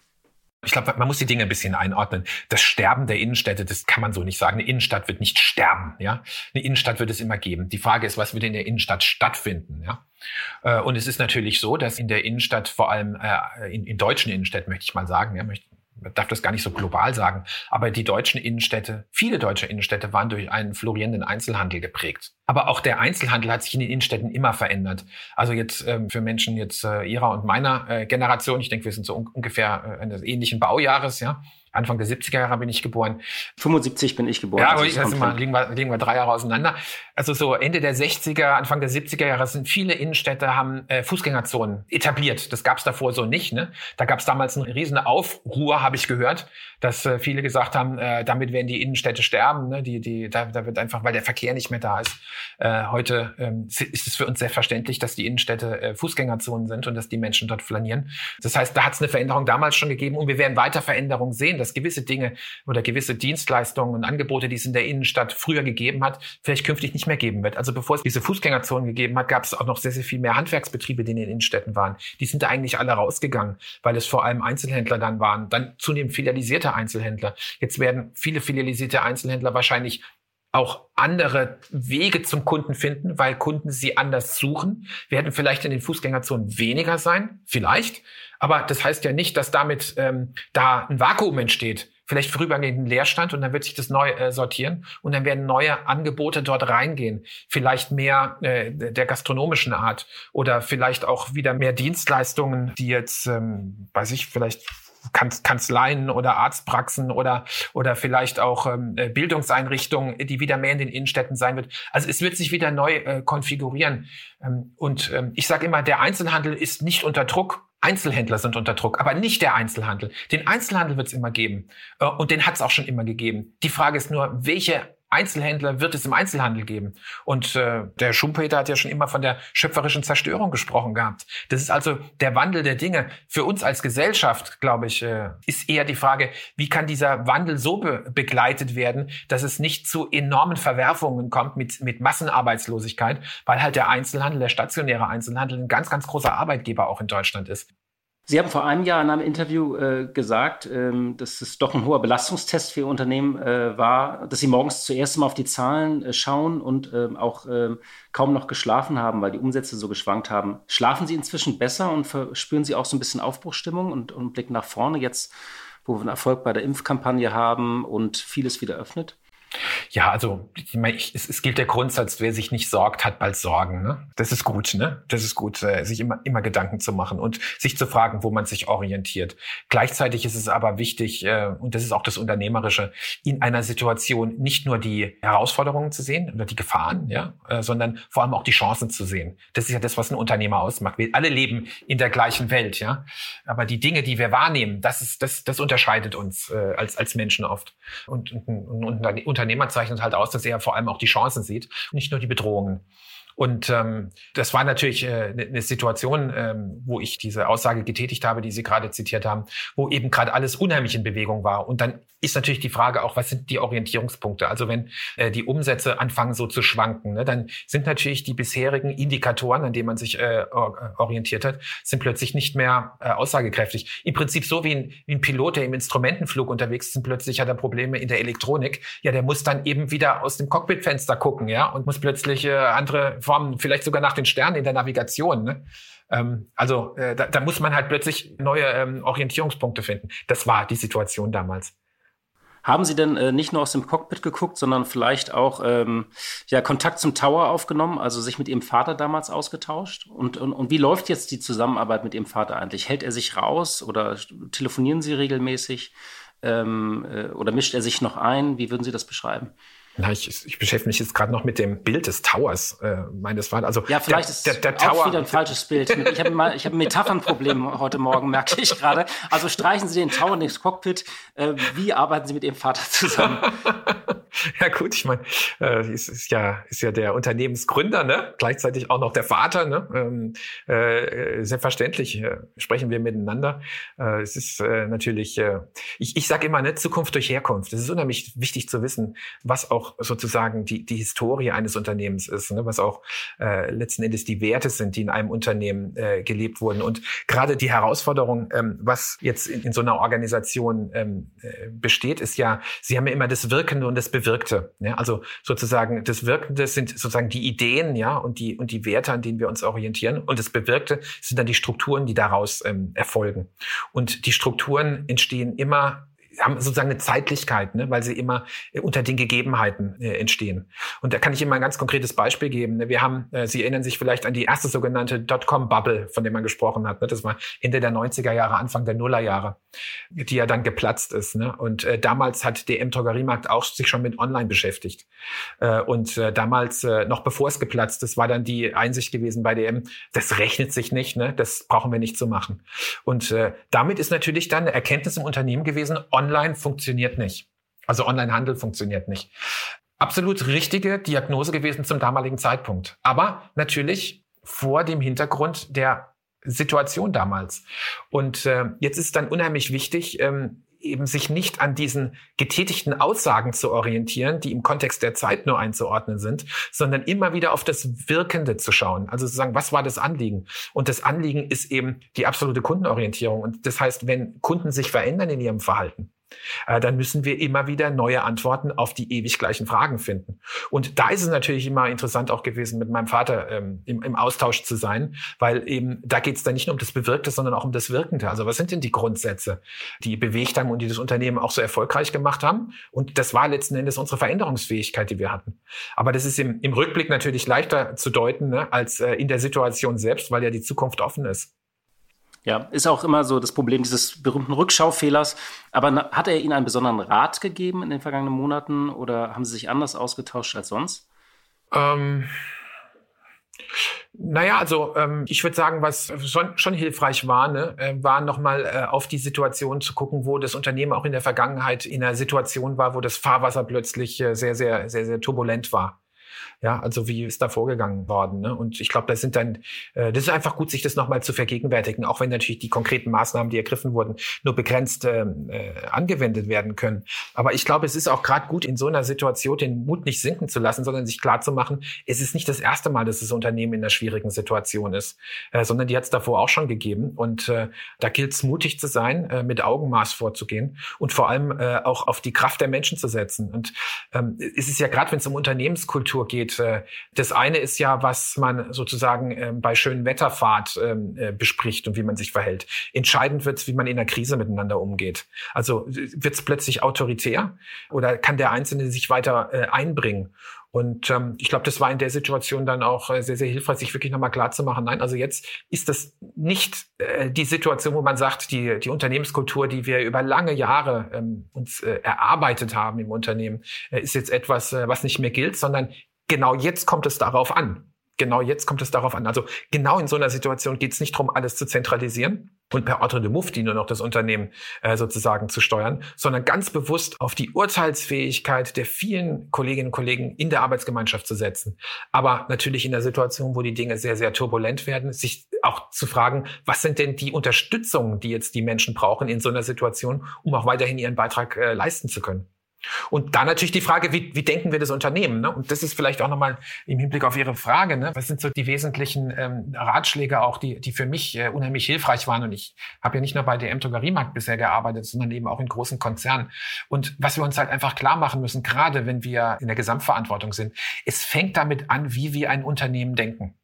Ich glaube, man muss die Dinge ein bisschen einordnen. Das Sterben der Innenstädte, das kann man so nicht sagen. Eine Innenstadt wird nicht sterben, ja. Eine Innenstadt wird es immer geben. Die Frage ist, was wird in der Innenstadt stattfinden, ja. Äh, und es ist natürlich so, dass in der Innenstadt, vor allem äh, in, in deutschen Innenstädten, möchte ich mal sagen, ja, möchte, man darf das gar nicht so global sagen, aber die deutschen Innenstädte, viele deutsche Innenstädte waren durch einen florierenden Einzelhandel geprägt. Aber auch der Einzelhandel hat sich in den Innenstädten immer verändert. Also jetzt ähm, für Menschen jetzt äh, ihrer und meiner äh, Generation, ich denke, wir sind so un ungefähr äh, eines ähnlichen Baujahres, ja, Anfang der 70er Jahre bin ich geboren. 75 bin ich geboren. Ja, aber ich, also mal, liegen, wir, liegen wir drei Jahre auseinander. Also so Ende der 60er, Anfang der 70er Jahre sind viele Innenstädte haben äh, Fußgängerzonen etabliert. Das gab es davor so nicht. Ne? Da gab es damals einen riesen Aufruhr, habe ich gehört, dass äh, viele gesagt haben, äh, damit werden die Innenstädte sterben. Ne? Die, die, da, da wird einfach, weil der Verkehr nicht mehr da ist. Äh, heute ähm, ist es für uns selbstverständlich, dass die Innenstädte äh, Fußgängerzonen sind und dass die Menschen dort flanieren. Das heißt, da hat es eine Veränderung damals schon gegeben und wir werden weiter Veränderungen sehen dass gewisse Dinge oder gewisse Dienstleistungen und Angebote, die es in der Innenstadt früher gegeben hat, vielleicht künftig nicht mehr geben wird. Also bevor es diese Fußgängerzonen gegeben hat, gab es auch noch sehr, sehr viel mehr Handwerksbetriebe, die in den Innenstädten waren. Die sind da eigentlich alle rausgegangen, weil es vor allem Einzelhändler dann waren, dann zunehmend filialisierte Einzelhändler. Jetzt werden viele filialisierte Einzelhändler wahrscheinlich auch andere Wege zum Kunden finden, weil Kunden sie anders suchen, werden vielleicht in den Fußgängerzonen weniger sein, vielleicht. Aber das heißt ja nicht, dass damit ähm, da ein Vakuum entsteht. Vielleicht vorübergehend ein Leerstand und dann wird sich das neu äh, sortieren und dann werden neue Angebote dort reingehen. Vielleicht mehr äh, der gastronomischen Art oder vielleicht auch wieder mehr Dienstleistungen, die jetzt, ähm, weiß ich, vielleicht Kanzleien oder Arztpraxen oder, oder vielleicht auch ähm, äh, Bildungseinrichtungen, die wieder mehr in den Innenstädten sein wird. Also es wird sich wieder neu äh, konfigurieren. Ähm, und ähm, ich sage immer, der Einzelhandel ist nicht unter Druck. Einzelhändler sind unter Druck, aber nicht der Einzelhandel. Den Einzelhandel wird es immer geben. Äh, und den hat es auch schon immer gegeben. Die Frage ist nur, welche Einzelhändler wird es im Einzelhandel geben. Und äh, der Schumpeter hat ja schon immer von der schöpferischen Zerstörung gesprochen gehabt. Das ist also der Wandel der Dinge. Für uns als Gesellschaft, glaube ich, äh, ist eher die Frage, wie kann dieser Wandel so be begleitet werden, dass es nicht zu enormen Verwerfungen kommt mit, mit Massenarbeitslosigkeit, weil halt der Einzelhandel, der stationäre Einzelhandel ein ganz, ganz großer Arbeitgeber auch in Deutschland ist. Sie haben vor einem Jahr in einem Interview äh, gesagt, ähm, dass es doch ein hoher Belastungstest für Ihr Unternehmen äh, war, dass Sie morgens zuerst mal auf die Zahlen äh, schauen und ähm, auch ähm, kaum noch geschlafen haben, weil die Umsätze so geschwankt haben. Schlafen Sie inzwischen besser und verspüren Sie auch so ein bisschen Aufbruchstimmung und, und blicken nach vorne jetzt, wo wir einen Erfolg bei der Impfkampagne haben und vieles wieder öffnet? Ja, also ich meine, ich, es, es gilt der Grundsatz, wer sich nicht sorgt, hat bald Sorgen. Ne? Das ist gut, ne? Das ist gut, äh, sich immer, immer Gedanken zu machen und sich zu fragen, wo man sich orientiert. Gleichzeitig ist es aber wichtig, äh, und das ist auch das Unternehmerische, in einer Situation nicht nur die Herausforderungen zu sehen oder die Gefahren, ja, äh, sondern vor allem auch die Chancen zu sehen. Das ist ja das, was ein Unternehmer ausmacht. Wir alle leben in der gleichen Welt, ja. Aber die Dinge, die wir wahrnehmen, das ist, das, das unterscheidet uns äh, als, als Menschen oft. Und, und, und, und Unternehmer zeichnet halt aus, dass er vor allem auch die Chancen sieht, nicht nur die Bedrohungen. Und ähm, das war natürlich äh, eine ne Situation, ähm, wo ich diese Aussage getätigt habe, die Sie gerade zitiert haben, wo eben gerade alles unheimlich in Bewegung war. Und dann ist natürlich die Frage auch, was sind die Orientierungspunkte? Also wenn äh, die Umsätze anfangen so zu schwanken, ne, dann sind natürlich die bisherigen Indikatoren, an denen man sich äh, orientiert hat, sind plötzlich nicht mehr äh, aussagekräftig. Im Prinzip so wie ein, wie ein Pilot, der im Instrumentenflug unterwegs ist, und plötzlich hat er Probleme in der Elektronik. Ja, der muss dann eben wieder aus dem Cockpitfenster gucken, ja, und muss plötzlich äh, andere Formen, vielleicht sogar nach den Sternen in der Navigation. Ne? Ähm, also äh, da, da muss man halt plötzlich neue ähm, Orientierungspunkte finden. Das war die Situation damals. Haben Sie denn äh, nicht nur aus dem Cockpit geguckt, sondern vielleicht auch ähm, ja, Kontakt zum Tower aufgenommen, also sich mit Ihrem Vater damals ausgetauscht? Und, und, und wie läuft jetzt die Zusammenarbeit mit Ihrem Vater eigentlich? Hält er sich raus oder telefonieren Sie regelmäßig? Ähm, äh, oder mischt er sich noch ein? Wie würden Sie das beschreiben? Na, ich, ich beschäftige mich jetzt gerade noch mit dem Bild des Towers. Äh, meines war also ja, vielleicht der, ist der, der Tower, auch wieder ein falsches Bild. Ich habe mal, ich habe ein Metaphernproblem heute Morgen, merke ich gerade. Also streichen Sie den Tower in das Cockpit. Äh, wie arbeiten Sie mit Ihrem Vater zusammen? ja gut, ich meine, äh, ist, ist ja ist ja der Unternehmensgründer, ne? Gleichzeitig auch noch der Vater, ne? Ähm, äh, selbstverständlich äh, sprechen wir miteinander. Äh, es ist äh, natürlich, äh, ich, ich sage immer, ne, Zukunft durch Herkunft. Es ist unheimlich wichtig zu wissen, was auch sozusagen die, die Historie eines Unternehmens ist, ne? was auch äh, letzten Endes die Werte sind, die in einem Unternehmen äh, gelebt wurden. Und gerade die Herausforderung, ähm, was jetzt in, in so einer Organisation ähm, äh, besteht, ist ja, sie haben ja immer das Wirkende und das Bewirkte. Ja? Also sozusagen das Wirkende sind sozusagen die Ideen, ja, und die und die Werte, an denen wir uns orientieren. Und das Bewirkte sind dann die Strukturen, die daraus ähm, erfolgen. Und die Strukturen entstehen immer haben sozusagen eine Zeitlichkeit, ne, weil sie immer äh, unter den Gegebenheiten äh, entstehen. Und da kann ich Ihnen mal ein ganz konkretes Beispiel geben. Ne. Wir haben, äh, Sie erinnern sich vielleicht an die erste sogenannte Dotcom-Bubble, von der man gesprochen hat. Ne. Das war Ende der 90er Jahre, Anfang der Nullerjahre, die ja dann geplatzt ist. Ne. Und äh, damals hat DM Drogeriemarkt auch sich schon mit Online beschäftigt. Äh, und äh, damals, äh, noch bevor es geplatzt ist, war dann die Einsicht gewesen bei DM, das rechnet sich nicht, ne, das brauchen wir nicht zu machen. Und äh, damit ist natürlich dann eine Erkenntnis im Unternehmen gewesen, online funktioniert nicht. Also Onlinehandel funktioniert nicht. Absolut richtige Diagnose gewesen zum damaligen Zeitpunkt. Aber natürlich vor dem Hintergrund der Situation damals. Und äh, jetzt ist dann unheimlich wichtig, ähm, eben sich nicht an diesen getätigten Aussagen zu orientieren, die im Kontext der Zeit nur einzuordnen sind, sondern immer wieder auf das Wirkende zu schauen. Also zu sagen, was war das Anliegen? Und das Anliegen ist eben die absolute Kundenorientierung. Und das heißt, wenn Kunden sich verändern in ihrem Verhalten, dann müssen wir immer wieder neue Antworten auf die ewig gleichen Fragen finden. Und da ist es natürlich immer interessant auch gewesen, mit meinem Vater ähm, im, im, Austausch zu sein, weil eben da geht es dann nicht nur um das Bewirkte, sondern auch um das Wirkende. Also was sind denn die Grundsätze, die bewegt haben und die das Unternehmen auch so erfolgreich gemacht haben? Und das war letzten Endes unsere Veränderungsfähigkeit, die wir hatten. Aber das ist im, im Rückblick natürlich leichter zu deuten ne, als äh, in der Situation selbst, weil ja die Zukunft offen ist. Ja, ist auch immer so das Problem dieses berühmten Rückschaufehlers. Aber hat er Ihnen einen besonderen Rat gegeben in den vergangenen Monaten oder haben Sie sich anders ausgetauscht als sonst? Ähm, naja, also ähm, ich würde sagen, was schon, schon hilfreich war, ne, äh, war nochmal äh, auf die Situation zu gucken, wo das Unternehmen auch in der Vergangenheit in einer Situation war, wo das Fahrwasser plötzlich äh, sehr, sehr, sehr, sehr turbulent war. Ja, also wie ist da vorgegangen worden? Ne? Und ich glaube, das sind dann, äh, das ist einfach gut, sich das nochmal zu vergegenwärtigen, auch wenn natürlich die konkreten Maßnahmen, die ergriffen wurden, nur begrenzt ähm, äh, angewendet werden können. Aber ich glaube, es ist auch gerade gut, in so einer Situation den Mut nicht sinken zu lassen, sondern sich klar zu machen, es ist nicht das erste Mal, dass das Unternehmen in einer schwierigen Situation ist, äh, sondern die hat es davor auch schon gegeben. Und äh, da gilt es, mutig zu sein, äh, mit Augenmaß vorzugehen und vor allem äh, auch auf die Kraft der Menschen zu setzen. Und ähm, es ist ja gerade, wenn es um Unternehmenskultur geht, äh, das eine ist ja, was man sozusagen ähm, bei schönen Wetterfahrt ähm, äh, bespricht und wie man sich verhält. Entscheidend wird es, wie man in der Krise miteinander umgeht. Also wird es plötzlich autoritär oder kann der Einzelne sich weiter äh, einbringen? Und ähm, ich glaube, das war in der Situation dann auch äh, sehr, sehr hilfreich, sich wirklich nochmal klar zu machen, nein, also jetzt ist das nicht äh, die Situation, wo man sagt, die, die Unternehmenskultur, die wir über lange Jahre ähm, uns äh, erarbeitet haben im Unternehmen, äh, ist jetzt etwas, äh, was nicht mehr gilt, sondern genau jetzt kommt es darauf an. Genau jetzt kommt es darauf an. Also genau in so einer Situation geht es nicht darum, alles zu zentralisieren und per Ordre de Mufti nur noch das Unternehmen äh, sozusagen zu steuern, sondern ganz bewusst auf die Urteilsfähigkeit der vielen Kolleginnen und Kollegen in der Arbeitsgemeinschaft zu setzen. Aber natürlich in der Situation, wo die Dinge sehr, sehr turbulent werden, sich auch zu fragen, was sind denn die Unterstützungen, die jetzt die Menschen brauchen in so einer Situation, um auch weiterhin ihren Beitrag äh, leisten zu können. Und dann natürlich die Frage, wie, wie denken wir das Unternehmen? Ne? Und das ist vielleicht auch nochmal im Hinblick auf Ihre Frage, ne? was sind so die wesentlichen ähm, Ratschläge auch, die, die für mich äh, unheimlich hilfreich waren? Und ich habe ja nicht nur bei DM Drogeriemarkt bisher gearbeitet, sondern eben auch in großen Konzernen. Und was wir uns halt einfach klar machen müssen, gerade wenn wir in der Gesamtverantwortung sind, es fängt damit an, wie wir ein Unternehmen denken.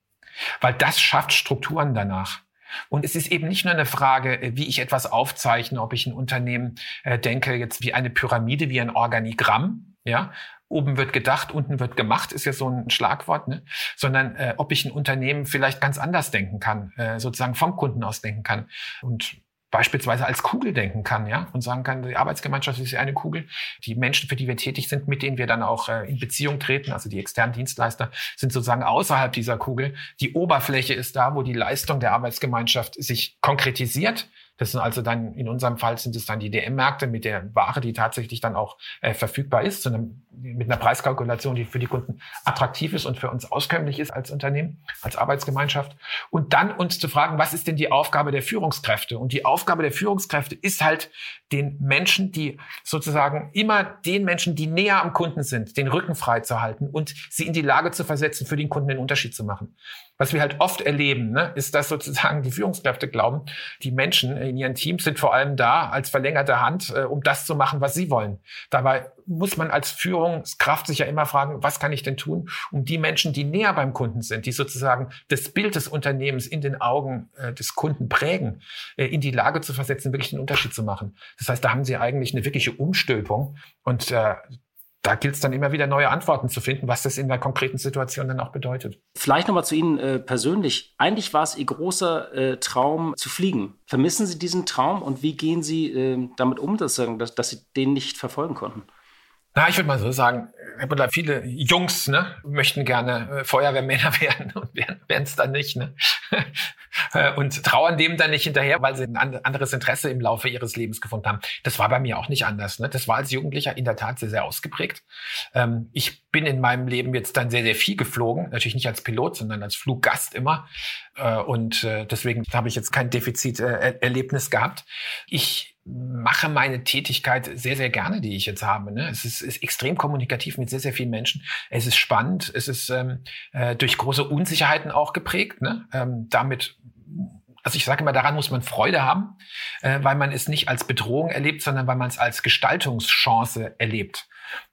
Weil das schafft Strukturen danach. Und es ist eben nicht nur eine Frage, äh, wie ich etwas aufzeichne, ob ich ein Unternehmen äh, denke, jetzt wie eine Pyramide, wie ein Organigramm, ja, oben wird gedacht, unten wird gemacht, ist ja so ein Schlagwort, ne? sondern äh, ob ich ein Unternehmen vielleicht ganz anders denken kann, äh, sozusagen vom Kunden aus denken kann. Und beispielsweise als Kugel denken kann, ja, und sagen kann, die Arbeitsgemeinschaft ist eine Kugel. Die Menschen, für die wir tätig sind, mit denen wir dann auch äh, in Beziehung treten, also die externen Dienstleister, sind sozusagen außerhalb dieser Kugel. Die Oberfläche ist da, wo die Leistung der Arbeitsgemeinschaft sich konkretisiert das sind also dann, in unserem Fall sind es dann die DM-Märkte mit der Ware, die tatsächlich dann auch äh, verfügbar ist, einem, mit einer Preiskalkulation, die für die Kunden attraktiv ist und für uns auskömmlich ist als Unternehmen, als Arbeitsgemeinschaft. Und dann uns zu fragen, was ist denn die Aufgabe der Führungskräfte? Und die Aufgabe der Führungskräfte ist halt den Menschen, die sozusagen immer den Menschen, die näher am Kunden sind, den Rücken frei zu halten und sie in die Lage zu versetzen, für den Kunden den Unterschied zu machen. Was wir halt oft erleben, ne, ist, dass sozusagen die Führungskräfte glauben, die Menschen in ihren Teams sind vor allem da als verlängerte Hand, äh, um das zu machen, was sie wollen. Dabei muss man als Führungskraft sich ja immer fragen, was kann ich denn tun, um die Menschen, die näher beim Kunden sind, die sozusagen das Bild des Unternehmens in den Augen äh, des Kunden prägen, äh, in die Lage zu versetzen, wirklich einen Unterschied zu machen. Das heißt, da haben sie eigentlich eine wirkliche Umstülpung und äh, da gilt es dann immer wieder neue Antworten zu finden, was das in der konkreten Situation dann auch bedeutet. Vielleicht nochmal zu Ihnen äh, persönlich. Eigentlich war es Ihr großer äh, Traum zu fliegen. Vermissen Sie diesen Traum und wie gehen Sie äh, damit um, dass, dass, Sie den nicht verfolgen konnten? Na, ich würde mal so sagen, viele Jungs ne, möchten gerne äh, Feuerwehrmänner werden und werden es dann nicht. Ne? Äh, und trauern dem dann nicht hinterher, weil sie ein anderes Interesse im Laufe ihres Lebens gefunden haben. Das war bei mir auch nicht anders. Ne? Das war als Jugendlicher in der Tat sehr, sehr ausgeprägt. Ähm, ich bin in meinem Leben jetzt dann sehr, sehr viel geflogen. Natürlich nicht als Pilot, sondern als Fluggast immer. Äh, und äh, deswegen habe ich jetzt kein Defiziterlebnis gehabt. Ich mache meine Tätigkeit sehr, sehr gerne, die ich jetzt habe. Ne? Es ist, ist extrem kommunikativ mit sehr, sehr vielen Menschen. Es ist spannend. Es ist ähm, äh, durch große Unsicherheiten auch geprägt. Ne? Ähm, damit also ich sage immer, daran muss man Freude haben, äh, weil man es nicht als Bedrohung erlebt, sondern weil man es als Gestaltungschance erlebt.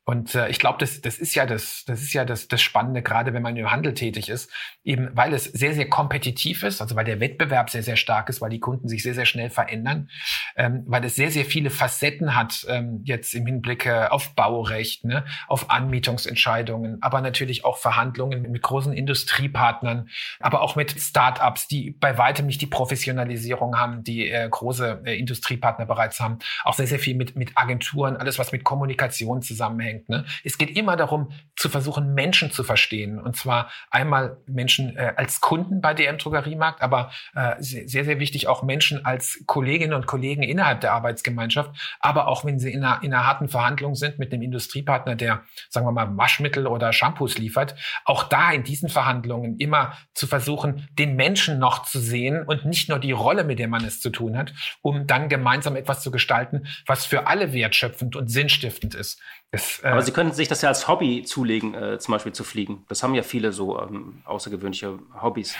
Und äh, ich glaube, das, das ist ja das, das ist ja das, das Spannende, gerade wenn man im Handel tätig ist, eben weil es sehr, sehr kompetitiv ist, also weil der Wettbewerb sehr, sehr stark ist, weil die Kunden sich sehr, sehr schnell verändern, ähm, weil es sehr, sehr viele Facetten hat, ähm, jetzt im Hinblick äh, auf Baurecht, ne, auf Anmietungsentscheidungen, aber natürlich auch Verhandlungen mit, großen Industriepartnern, aber auch mit Startups, die bei weitem nicht die Professionalisierung haben, die äh, große äh, Industriepartner bereits haben, auch sehr, sehr viel mit, mit Agenturen, alles was mit Kommunikation zusammenhängt zusammenhängt. Ne? Es geht immer darum, zu versuchen, Menschen zu verstehen. Und zwar einmal Menschen äh, als Kunden bei DM Drogeriemarkt, aber äh, sehr, sehr wichtig auch Menschen als Kolleginnen und Kollegen innerhalb der Arbeitsgemeinschaft, aber auch wenn sie in einer, in einer harten Verhandlung sind mit einem Industriepartner, der, sagen wir mal, Waschmittel oder Shampoos liefert, auch da in diesen Verhandlungen immer zu versuchen, den Menschen noch zu sehen und nicht nur die Rolle, mit der man es zu tun hat, um dann gemeinsam etwas zu gestalten, was für alle wertschöpfend und sinnstiftend ist. Es, äh Aber Sie könnten sich das ja als Hobby zulegen, äh, zum Beispiel zu fliegen. Das haben ja viele so ähm, außergewöhnliche Hobbys.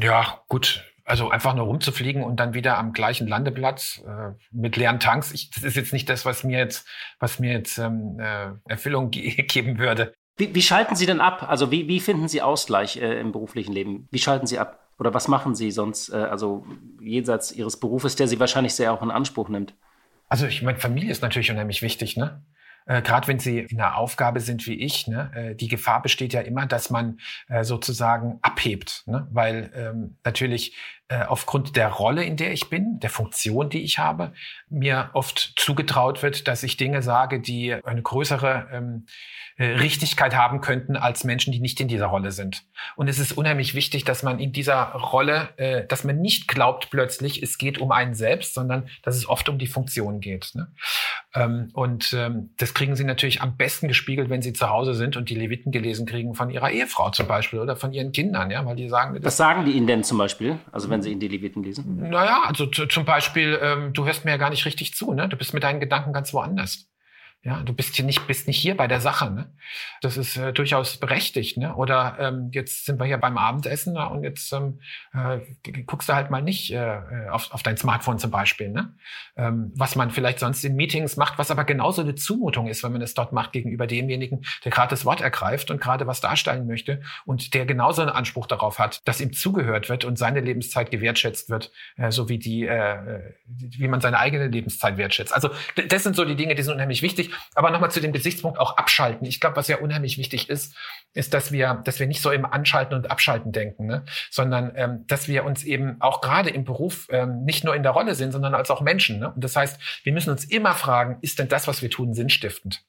Ja, gut. Also einfach nur rumzufliegen und dann wieder am gleichen Landeplatz äh, mit leeren Tanks. Ich, das ist jetzt nicht das, was mir jetzt, was mir jetzt ähm, äh, Erfüllung ge geben würde. Wie, wie, schalten Sie denn ab? Also wie, wie finden Sie Ausgleich äh, im beruflichen Leben? Wie schalten Sie ab? Oder was machen Sie sonst, äh, also jenseits Ihres Berufes, der Sie wahrscheinlich sehr auch in Anspruch nimmt? Also ich meine, Familie ist natürlich unheimlich wichtig, ne? Äh, gerade wenn Sie in einer Aufgabe sind wie ich, ne, äh, die Gefahr besteht ja immer, dass man äh, sozusagen abhebt, ne? weil ähm, natürlich äh, aufgrund der Rolle, in der ich bin, der Funktion, die ich habe, mir oft zugetraut wird, dass ich Dinge sage, die eine größere ähm, äh, Richtigkeit haben könnten als Menschen, die nicht in dieser Rolle sind. Und es ist unheimlich wichtig, dass man in dieser Rolle, äh, dass man nicht glaubt plötzlich, es geht um einen selbst, sondern dass es oft um die Funktion geht. Ne? Ähm, und ähm, das kriegen sie natürlich am besten gespiegelt, wenn sie zu Hause sind und die Leviten gelesen kriegen von ihrer Ehefrau zum Beispiel oder von ihren Kindern, ja, weil die sagen. Was sagen die ihnen denn zum Beispiel? Also wenn sie in die Leviten lesen? Naja, also zum Beispiel, ähm, du hörst mir ja gar nicht richtig zu, ne? Du bist mit deinen Gedanken ganz woanders. Ja, du bist hier nicht, bist nicht hier bei der Sache. Ne? Das ist äh, durchaus berechtigt. Ne? Oder ähm, jetzt sind wir hier beim Abendessen na, und jetzt ähm, äh, guckst du halt mal nicht äh, äh, auf, auf dein Smartphone zum Beispiel. Ne? Ähm, was man vielleicht sonst in Meetings macht, was aber genauso eine Zumutung ist, wenn man es dort macht gegenüber demjenigen, der gerade das Wort ergreift und gerade was darstellen möchte und der genauso einen Anspruch darauf hat, dass ihm zugehört wird und seine Lebenszeit gewertschätzt wird, äh, so wie die, äh, äh wie man seine eigene Lebenszeit wertschätzt. Also das sind so die Dinge, die sind unheimlich wichtig. Aber nochmal zu dem Gesichtspunkt auch abschalten. Ich glaube, was ja unheimlich wichtig ist, ist, dass wir, dass wir nicht so im Anschalten und Abschalten denken, ne? sondern ähm, dass wir uns eben auch gerade im Beruf ähm, nicht nur in der Rolle sind, sondern als auch Menschen. Ne? Und das heißt, wir müssen uns immer fragen, ist denn das, was wir tun, sinnstiftend?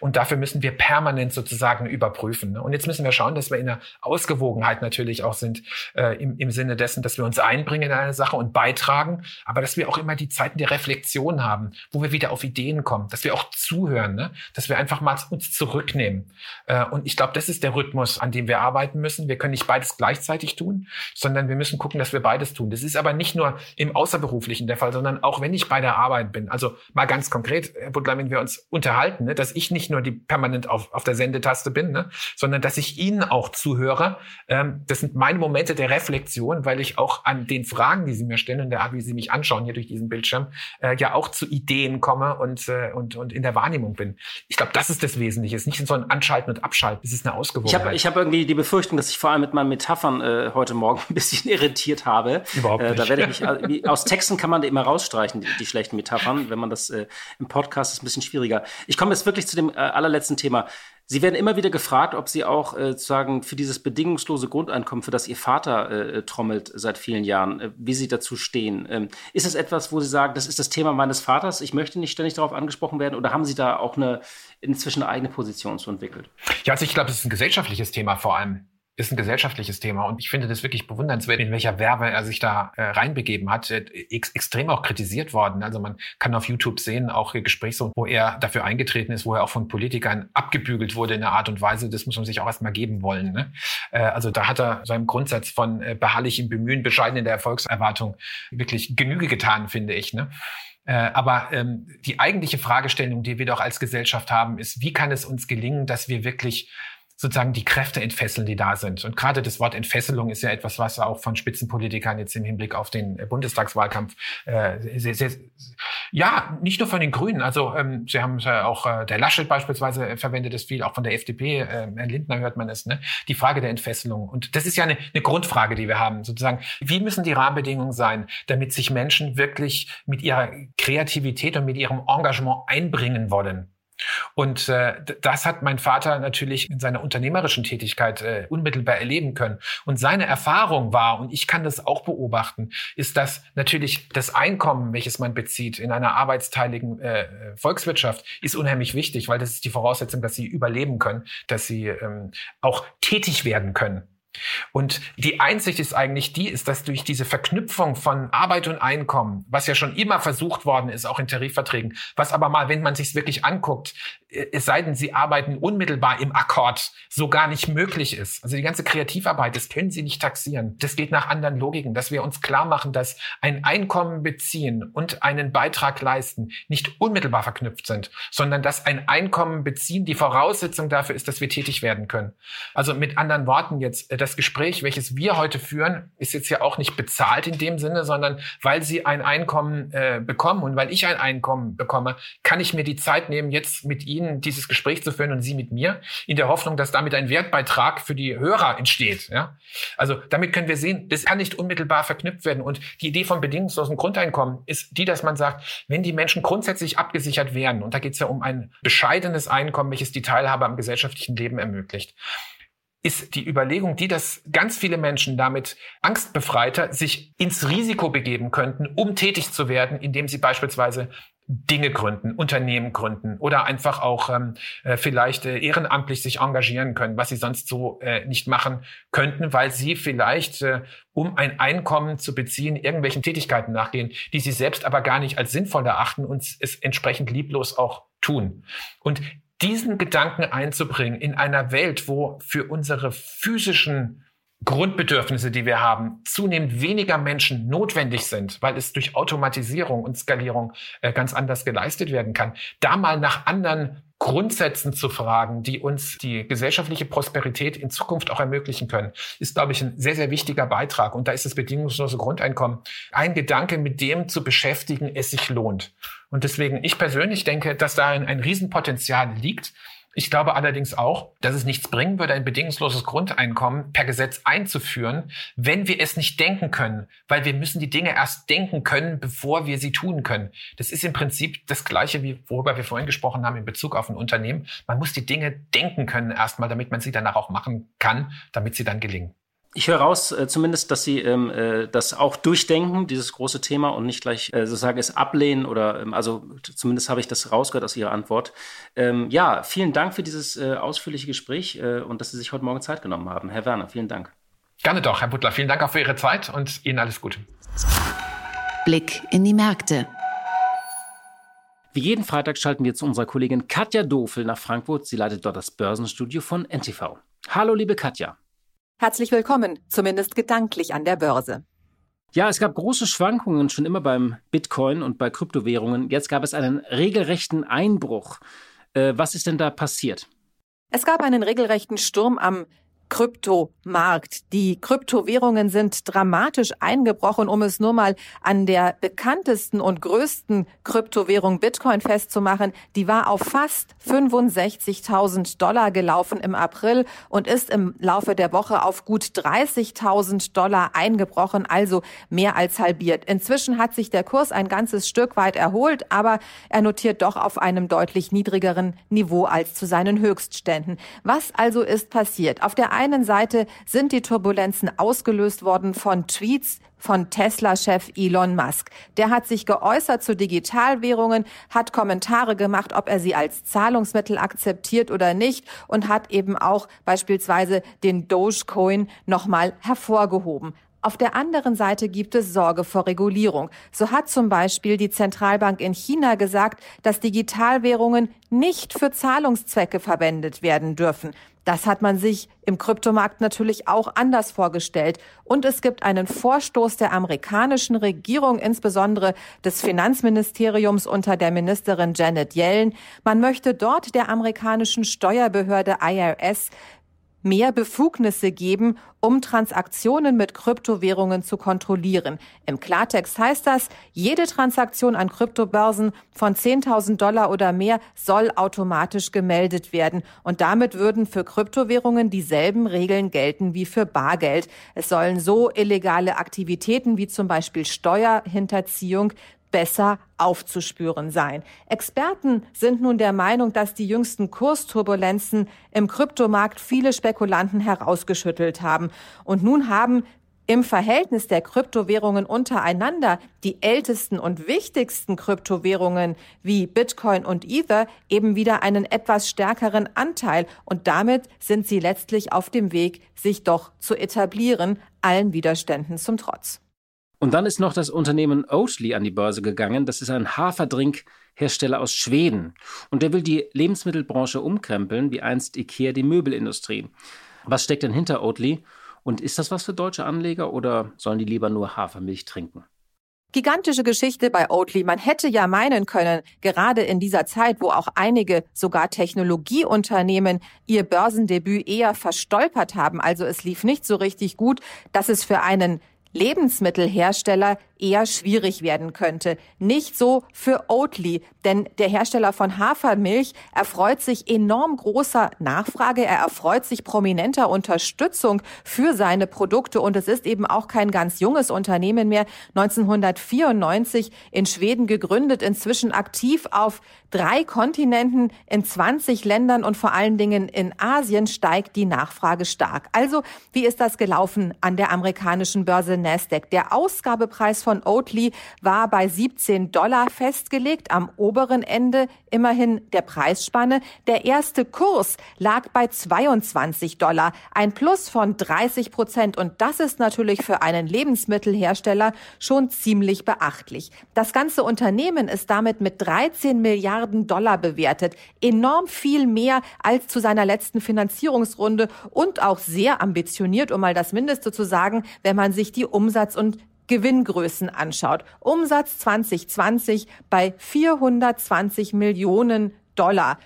Und dafür müssen wir permanent sozusagen überprüfen. Ne? Und jetzt müssen wir schauen, dass wir in einer Ausgewogenheit natürlich auch sind, äh, im, im Sinne dessen, dass wir uns einbringen in eine Sache und beitragen, aber dass wir auch immer die Zeiten der Reflexion haben, wo wir wieder auf Ideen kommen, dass wir auch zuhören, ne? dass wir einfach mal uns zurücknehmen. Äh, und ich glaube, das ist der Rhythmus, an dem wir arbeiten müssen. Wir können nicht beides gleichzeitig tun, sondern wir müssen gucken, dass wir beides tun. Das ist aber nicht nur im Außerberuflichen der Fall, sondern auch wenn ich bei der Arbeit bin. Also mal ganz konkret, Herr Butler, wenn wir uns unterhalten, ne, dass ich nicht nur die permanent auf, auf der Sendetaste bin, ne, sondern dass ich Ihnen auch zuhöre. Ähm, das sind meine Momente der Reflexion, weil ich auch an den Fragen, die Sie mir stellen und der Art, wie Sie mich anschauen hier durch diesen Bildschirm, äh, ja auch zu Ideen komme und, äh, und, und in der Wahrnehmung bin. Ich glaube, das ist das Wesentliche. Es ist nicht so ein Anschalten und Abschalten. Es ist eine Ausgewogenheit. Ich habe ich hab irgendwie die Befürchtung, dass ich vor allem mit meinen Metaphern äh, heute Morgen ein bisschen irritiert habe. Überhaupt nicht. Äh, da werde ich mich, aus Texten kann man die immer rausstreichen, die, die schlechten Metaphern. Wenn man das äh, im Podcast ist ein bisschen schwieriger. Ich komme jetzt wirklich zu dem äh, allerletzten Thema. Sie werden immer wieder gefragt, ob Sie auch äh, sozusagen für dieses bedingungslose Grundeinkommen, für das Ihr Vater äh, trommelt seit vielen Jahren, äh, wie Sie dazu stehen. Ähm, ist es etwas, wo Sie sagen, das ist das Thema meines Vaters, ich möchte nicht ständig darauf angesprochen werden, oder haben Sie da auch eine inzwischen eigene Position zu entwickelt? Ja, also ich glaube, es ist ein gesellschaftliches Thema vor allem ist ein gesellschaftliches Thema und ich finde das wirklich bewundernswert, in welcher Werbe er sich da äh, reinbegeben hat. Ex extrem auch kritisiert worden. Also man kann auf YouTube sehen, auch Gespräche, wo er dafür eingetreten ist, wo er auch von Politikern abgebügelt wurde in einer Art und Weise. Das muss man sich auch erstmal geben wollen. Ne? Äh, also da hat er seinem Grundsatz von äh, beharrlichem Bemühen, bescheiden in der Erfolgserwartung wirklich Genüge getan, finde ich. Ne? Äh, aber ähm, die eigentliche Fragestellung, die wir doch als Gesellschaft haben, ist, wie kann es uns gelingen, dass wir wirklich sozusagen die Kräfte entfesseln, die da sind. Und gerade das Wort Entfesselung ist ja etwas, was auch von Spitzenpolitikern jetzt im Hinblick auf den äh, Bundestagswahlkampf äh, sehr, sehr, ja, nicht nur von den Grünen. Also ähm, Sie haben ja auch äh, der Laschet beispielsweise äh, verwendet es viel, auch von der FDP, äh, Herrn Lindner hört man es, ne? Die Frage der Entfesselung. Und das ist ja eine, eine Grundfrage, die wir haben, sozusagen. Wie müssen die Rahmenbedingungen sein, damit sich Menschen wirklich mit ihrer Kreativität und mit ihrem Engagement einbringen wollen? Und äh, das hat mein Vater natürlich in seiner unternehmerischen Tätigkeit äh, unmittelbar erleben können. Und seine Erfahrung war, und ich kann das auch beobachten, ist, dass natürlich das Einkommen, welches man bezieht in einer arbeitsteiligen äh, Volkswirtschaft, ist unheimlich wichtig, weil das ist die Voraussetzung, dass sie überleben können, dass sie ähm, auch tätig werden können. Und die Einsicht ist eigentlich die, ist, dass durch diese Verknüpfung von Arbeit und Einkommen, was ja schon immer versucht worden ist, auch in Tarifverträgen, was aber mal, wenn man sich wirklich anguckt, äh, es sei denn, sie arbeiten unmittelbar im Akkord, so gar nicht möglich ist. Also die ganze Kreativarbeit, das können sie nicht taxieren. Das geht nach anderen Logiken, dass wir uns klar machen, dass ein Einkommen beziehen und einen Beitrag leisten nicht unmittelbar verknüpft sind, sondern dass ein Einkommen beziehen die Voraussetzung dafür ist, dass wir tätig werden können. Also mit anderen Worten jetzt, äh, das Gespräch, welches wir heute führen, ist jetzt ja auch nicht bezahlt in dem Sinne, sondern weil Sie ein Einkommen äh, bekommen und weil ich ein Einkommen bekomme, kann ich mir die Zeit nehmen, jetzt mit Ihnen dieses Gespräch zu führen und Sie mit mir, in der Hoffnung, dass damit ein Wertbeitrag für die Hörer entsteht. Ja? Also damit können wir sehen, das kann nicht unmittelbar verknüpft werden. Und die Idee vom bedingungslosen Grundeinkommen ist die, dass man sagt, wenn die Menschen grundsätzlich abgesichert werden, und da geht es ja um ein bescheidenes Einkommen, welches die Teilhabe am gesellschaftlichen Leben ermöglicht, ist die Überlegung, die, dass ganz viele Menschen damit angstbefreiter sich ins Risiko begeben könnten, um tätig zu werden, indem sie beispielsweise Dinge gründen, Unternehmen gründen oder einfach auch ähm, äh, vielleicht äh, ehrenamtlich sich engagieren können, was sie sonst so äh, nicht machen könnten, weil sie vielleicht, äh, um ein Einkommen zu beziehen, irgendwelchen Tätigkeiten nachgehen, die sie selbst aber gar nicht als sinnvoll erachten und es entsprechend lieblos auch tun. Und diesen Gedanken einzubringen in einer Welt, wo für unsere physischen Grundbedürfnisse, die wir haben, zunehmend weniger Menschen notwendig sind, weil es durch Automatisierung und Skalierung äh, ganz anders geleistet werden kann, da mal nach anderen Grundsätzen zu fragen, die uns die gesellschaftliche Prosperität in Zukunft auch ermöglichen können, ist, glaube ich, ein sehr, sehr wichtiger Beitrag. Und da ist das bedingungslose Grundeinkommen ein Gedanke, mit dem zu beschäftigen, es sich lohnt. Und deswegen, ich persönlich denke, dass da ein, ein Riesenpotenzial liegt. Ich glaube allerdings auch, dass es nichts bringen würde, ein bedingungsloses Grundeinkommen per Gesetz einzuführen, wenn wir es nicht denken können, weil wir müssen die Dinge erst denken können, bevor wir sie tun können. Das ist im Prinzip das Gleiche, wie worüber wir vorhin gesprochen haben in Bezug auf ein Unternehmen. Man muss die Dinge denken können erstmal, damit man sie danach auch machen kann, damit sie dann gelingen. Ich höre raus, äh, zumindest, dass Sie ähm, äh, das auch durchdenken, dieses große Thema, und nicht gleich äh, sozusagen es ablehnen oder, ähm, also zumindest habe ich das rausgehört aus Ihrer Antwort. Ähm, ja, vielen Dank für dieses äh, ausführliche Gespräch äh, und dass Sie sich heute Morgen Zeit genommen haben. Herr Werner, vielen Dank. Gerne doch, Herr Butler. Vielen Dank auch für Ihre Zeit und Ihnen alles Gute. Blick in die Märkte. Wie jeden Freitag schalten wir zu unserer Kollegin Katja Dofel nach Frankfurt. Sie leitet dort das Börsenstudio von NTV. Hallo, liebe Katja. Herzlich willkommen, zumindest gedanklich an der Börse. Ja, es gab große Schwankungen schon immer beim Bitcoin und bei Kryptowährungen. Jetzt gab es einen regelrechten Einbruch. Äh, was ist denn da passiert? Es gab einen regelrechten Sturm am Kryptomarkt. Die Kryptowährungen sind dramatisch eingebrochen, um es nur mal an der bekanntesten und größten Kryptowährung Bitcoin festzumachen. Die war auf fast 65.000 Dollar gelaufen im April und ist im Laufe der Woche auf gut 30.000 Dollar eingebrochen, also mehr als halbiert. Inzwischen hat sich der Kurs ein ganzes Stück weit erholt, aber er notiert doch auf einem deutlich niedrigeren Niveau als zu seinen Höchstständen. Was also ist passiert? Auf der einen Seite sind die Turbulenzen ausgelöst worden von Tweets von Tesla-Chef Elon Musk. Der hat sich geäußert zu Digitalwährungen, hat Kommentare gemacht, ob er sie als Zahlungsmittel akzeptiert oder nicht und hat eben auch beispielsweise den Dogecoin nochmal hervorgehoben. Auf der anderen Seite gibt es Sorge vor Regulierung. So hat zum Beispiel die Zentralbank in China gesagt, dass Digitalwährungen nicht für Zahlungszwecke verwendet werden dürfen. Das hat man sich im Kryptomarkt natürlich auch anders vorgestellt. Und es gibt einen Vorstoß der amerikanischen Regierung, insbesondere des Finanzministeriums unter der Ministerin Janet Yellen. Man möchte dort der amerikanischen Steuerbehörde IRS mehr Befugnisse geben, um Transaktionen mit Kryptowährungen zu kontrollieren. Im Klartext heißt das, jede Transaktion an Kryptobörsen von 10.000 Dollar oder mehr soll automatisch gemeldet werden. Und damit würden für Kryptowährungen dieselben Regeln gelten wie für Bargeld. Es sollen so illegale Aktivitäten wie zum Beispiel Steuerhinterziehung besser aufzuspüren sein. Experten sind nun der Meinung, dass die jüngsten Kursturbulenzen im Kryptomarkt viele Spekulanten herausgeschüttelt haben. Und nun haben im Verhältnis der Kryptowährungen untereinander die ältesten und wichtigsten Kryptowährungen wie Bitcoin und Ether eben wieder einen etwas stärkeren Anteil und damit sind sie letztlich auf dem Weg, sich doch zu etablieren, allen Widerständen zum Trotz. Und dann ist noch das Unternehmen Oatly an die Börse gegangen. Das ist ein Haferdrinkhersteller aus Schweden. Und der will die Lebensmittelbranche umkrempeln, wie einst Ikea die Möbelindustrie. Was steckt denn hinter Oatly? Und ist das was für deutsche Anleger oder sollen die lieber nur Hafermilch trinken? Gigantische Geschichte bei Oatly. Man hätte ja meinen können, gerade in dieser Zeit, wo auch einige sogar Technologieunternehmen ihr Börsendebüt eher verstolpert haben, also es lief nicht so richtig gut, dass es für einen Lebensmittelhersteller eher schwierig werden könnte. Nicht so für Oatly, denn der Hersteller von Hafermilch erfreut sich enorm großer Nachfrage, er erfreut sich prominenter Unterstützung für seine Produkte und es ist eben auch kein ganz junges Unternehmen mehr, 1994 in Schweden gegründet, inzwischen aktiv auf drei Kontinenten, in 20 Ländern und vor allen Dingen in Asien steigt die Nachfrage stark. Also, wie ist das gelaufen an der amerikanischen Börse Nasdaq? Der Ausgabepreis von Oatly war bei 17 Dollar festgelegt, am oberen Ende immerhin der Preisspanne. Der erste Kurs lag bei 22 Dollar, ein Plus von 30 Prozent und das ist natürlich für einen Lebensmittelhersteller schon ziemlich beachtlich. Das ganze Unternehmen ist damit mit 13 Milliarden Dollar bewertet. Enorm viel mehr als zu seiner letzten Finanzierungsrunde und auch sehr ambitioniert, um mal das Mindeste zu sagen, wenn man sich die Umsatz- und Gewinngrößen anschaut. Umsatz 2020 bei 420 Millionen Dollar.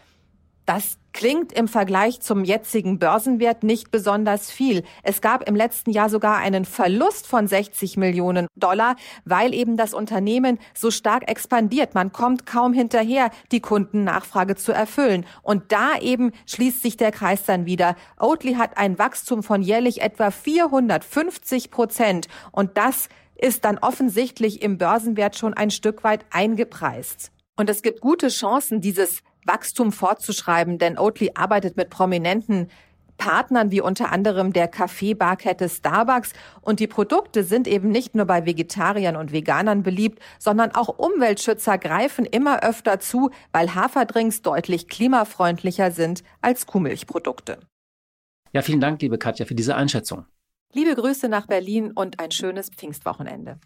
Das klingt im Vergleich zum jetzigen Börsenwert nicht besonders viel. Es gab im letzten Jahr sogar einen Verlust von 60 Millionen Dollar, weil eben das Unternehmen so stark expandiert. Man kommt kaum hinterher, die Kundennachfrage zu erfüllen. Und da eben schließt sich der Kreis dann wieder. Oatly hat ein Wachstum von jährlich etwa 450 Prozent. Und das ist dann offensichtlich im Börsenwert schon ein Stück weit eingepreist. Und es gibt gute Chancen, dieses Wachstum fortzuschreiben, denn Oatly arbeitet mit prominenten Partnern wie unter anderem der Kaffeebarkette Starbucks und die Produkte sind eben nicht nur bei Vegetariern und Veganern beliebt, sondern auch Umweltschützer greifen immer öfter zu, weil Haferdrinks deutlich klimafreundlicher sind als Kuhmilchprodukte. Ja, vielen Dank, liebe Katja, für diese Einschätzung. Liebe Grüße nach Berlin und ein schönes Pfingstwochenende.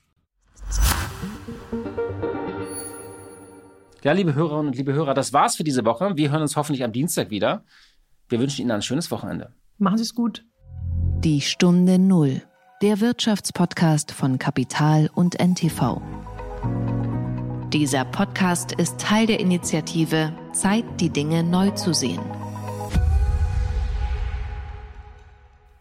Ja, liebe Hörerinnen und liebe Hörer, das war's für diese Woche. Wir hören uns hoffentlich am Dienstag wieder. Wir wünschen Ihnen ein schönes Wochenende. Machen Sie es gut. Die Stunde Null, der Wirtschaftspodcast von Kapital und NTV. Dieser Podcast ist Teil der Initiative Zeit, die Dinge neu zu sehen.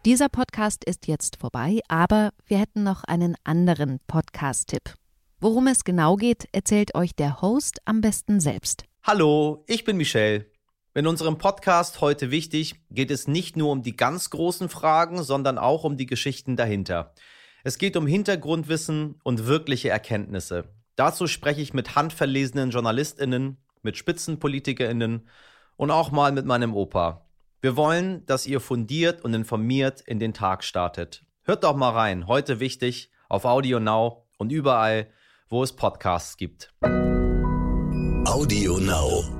Dieser Podcast ist jetzt vorbei, aber wir hätten noch einen anderen Podcast-Tipp. Worum es genau geht, erzählt euch der Host am besten selbst. Hallo, ich bin Michelle. In unserem Podcast heute wichtig geht es nicht nur um die ganz großen Fragen, sondern auch um die Geschichten dahinter. Es geht um Hintergrundwissen und wirkliche Erkenntnisse. Dazu spreche ich mit handverlesenen JournalistInnen, mit SpitzenpolitikerInnen und auch mal mit meinem Opa. Wir wollen, dass ihr fundiert und informiert in den Tag startet. Hört doch mal rein, heute wichtig, auf Audio Now und überall, wo es Podcasts gibt. Audio Now.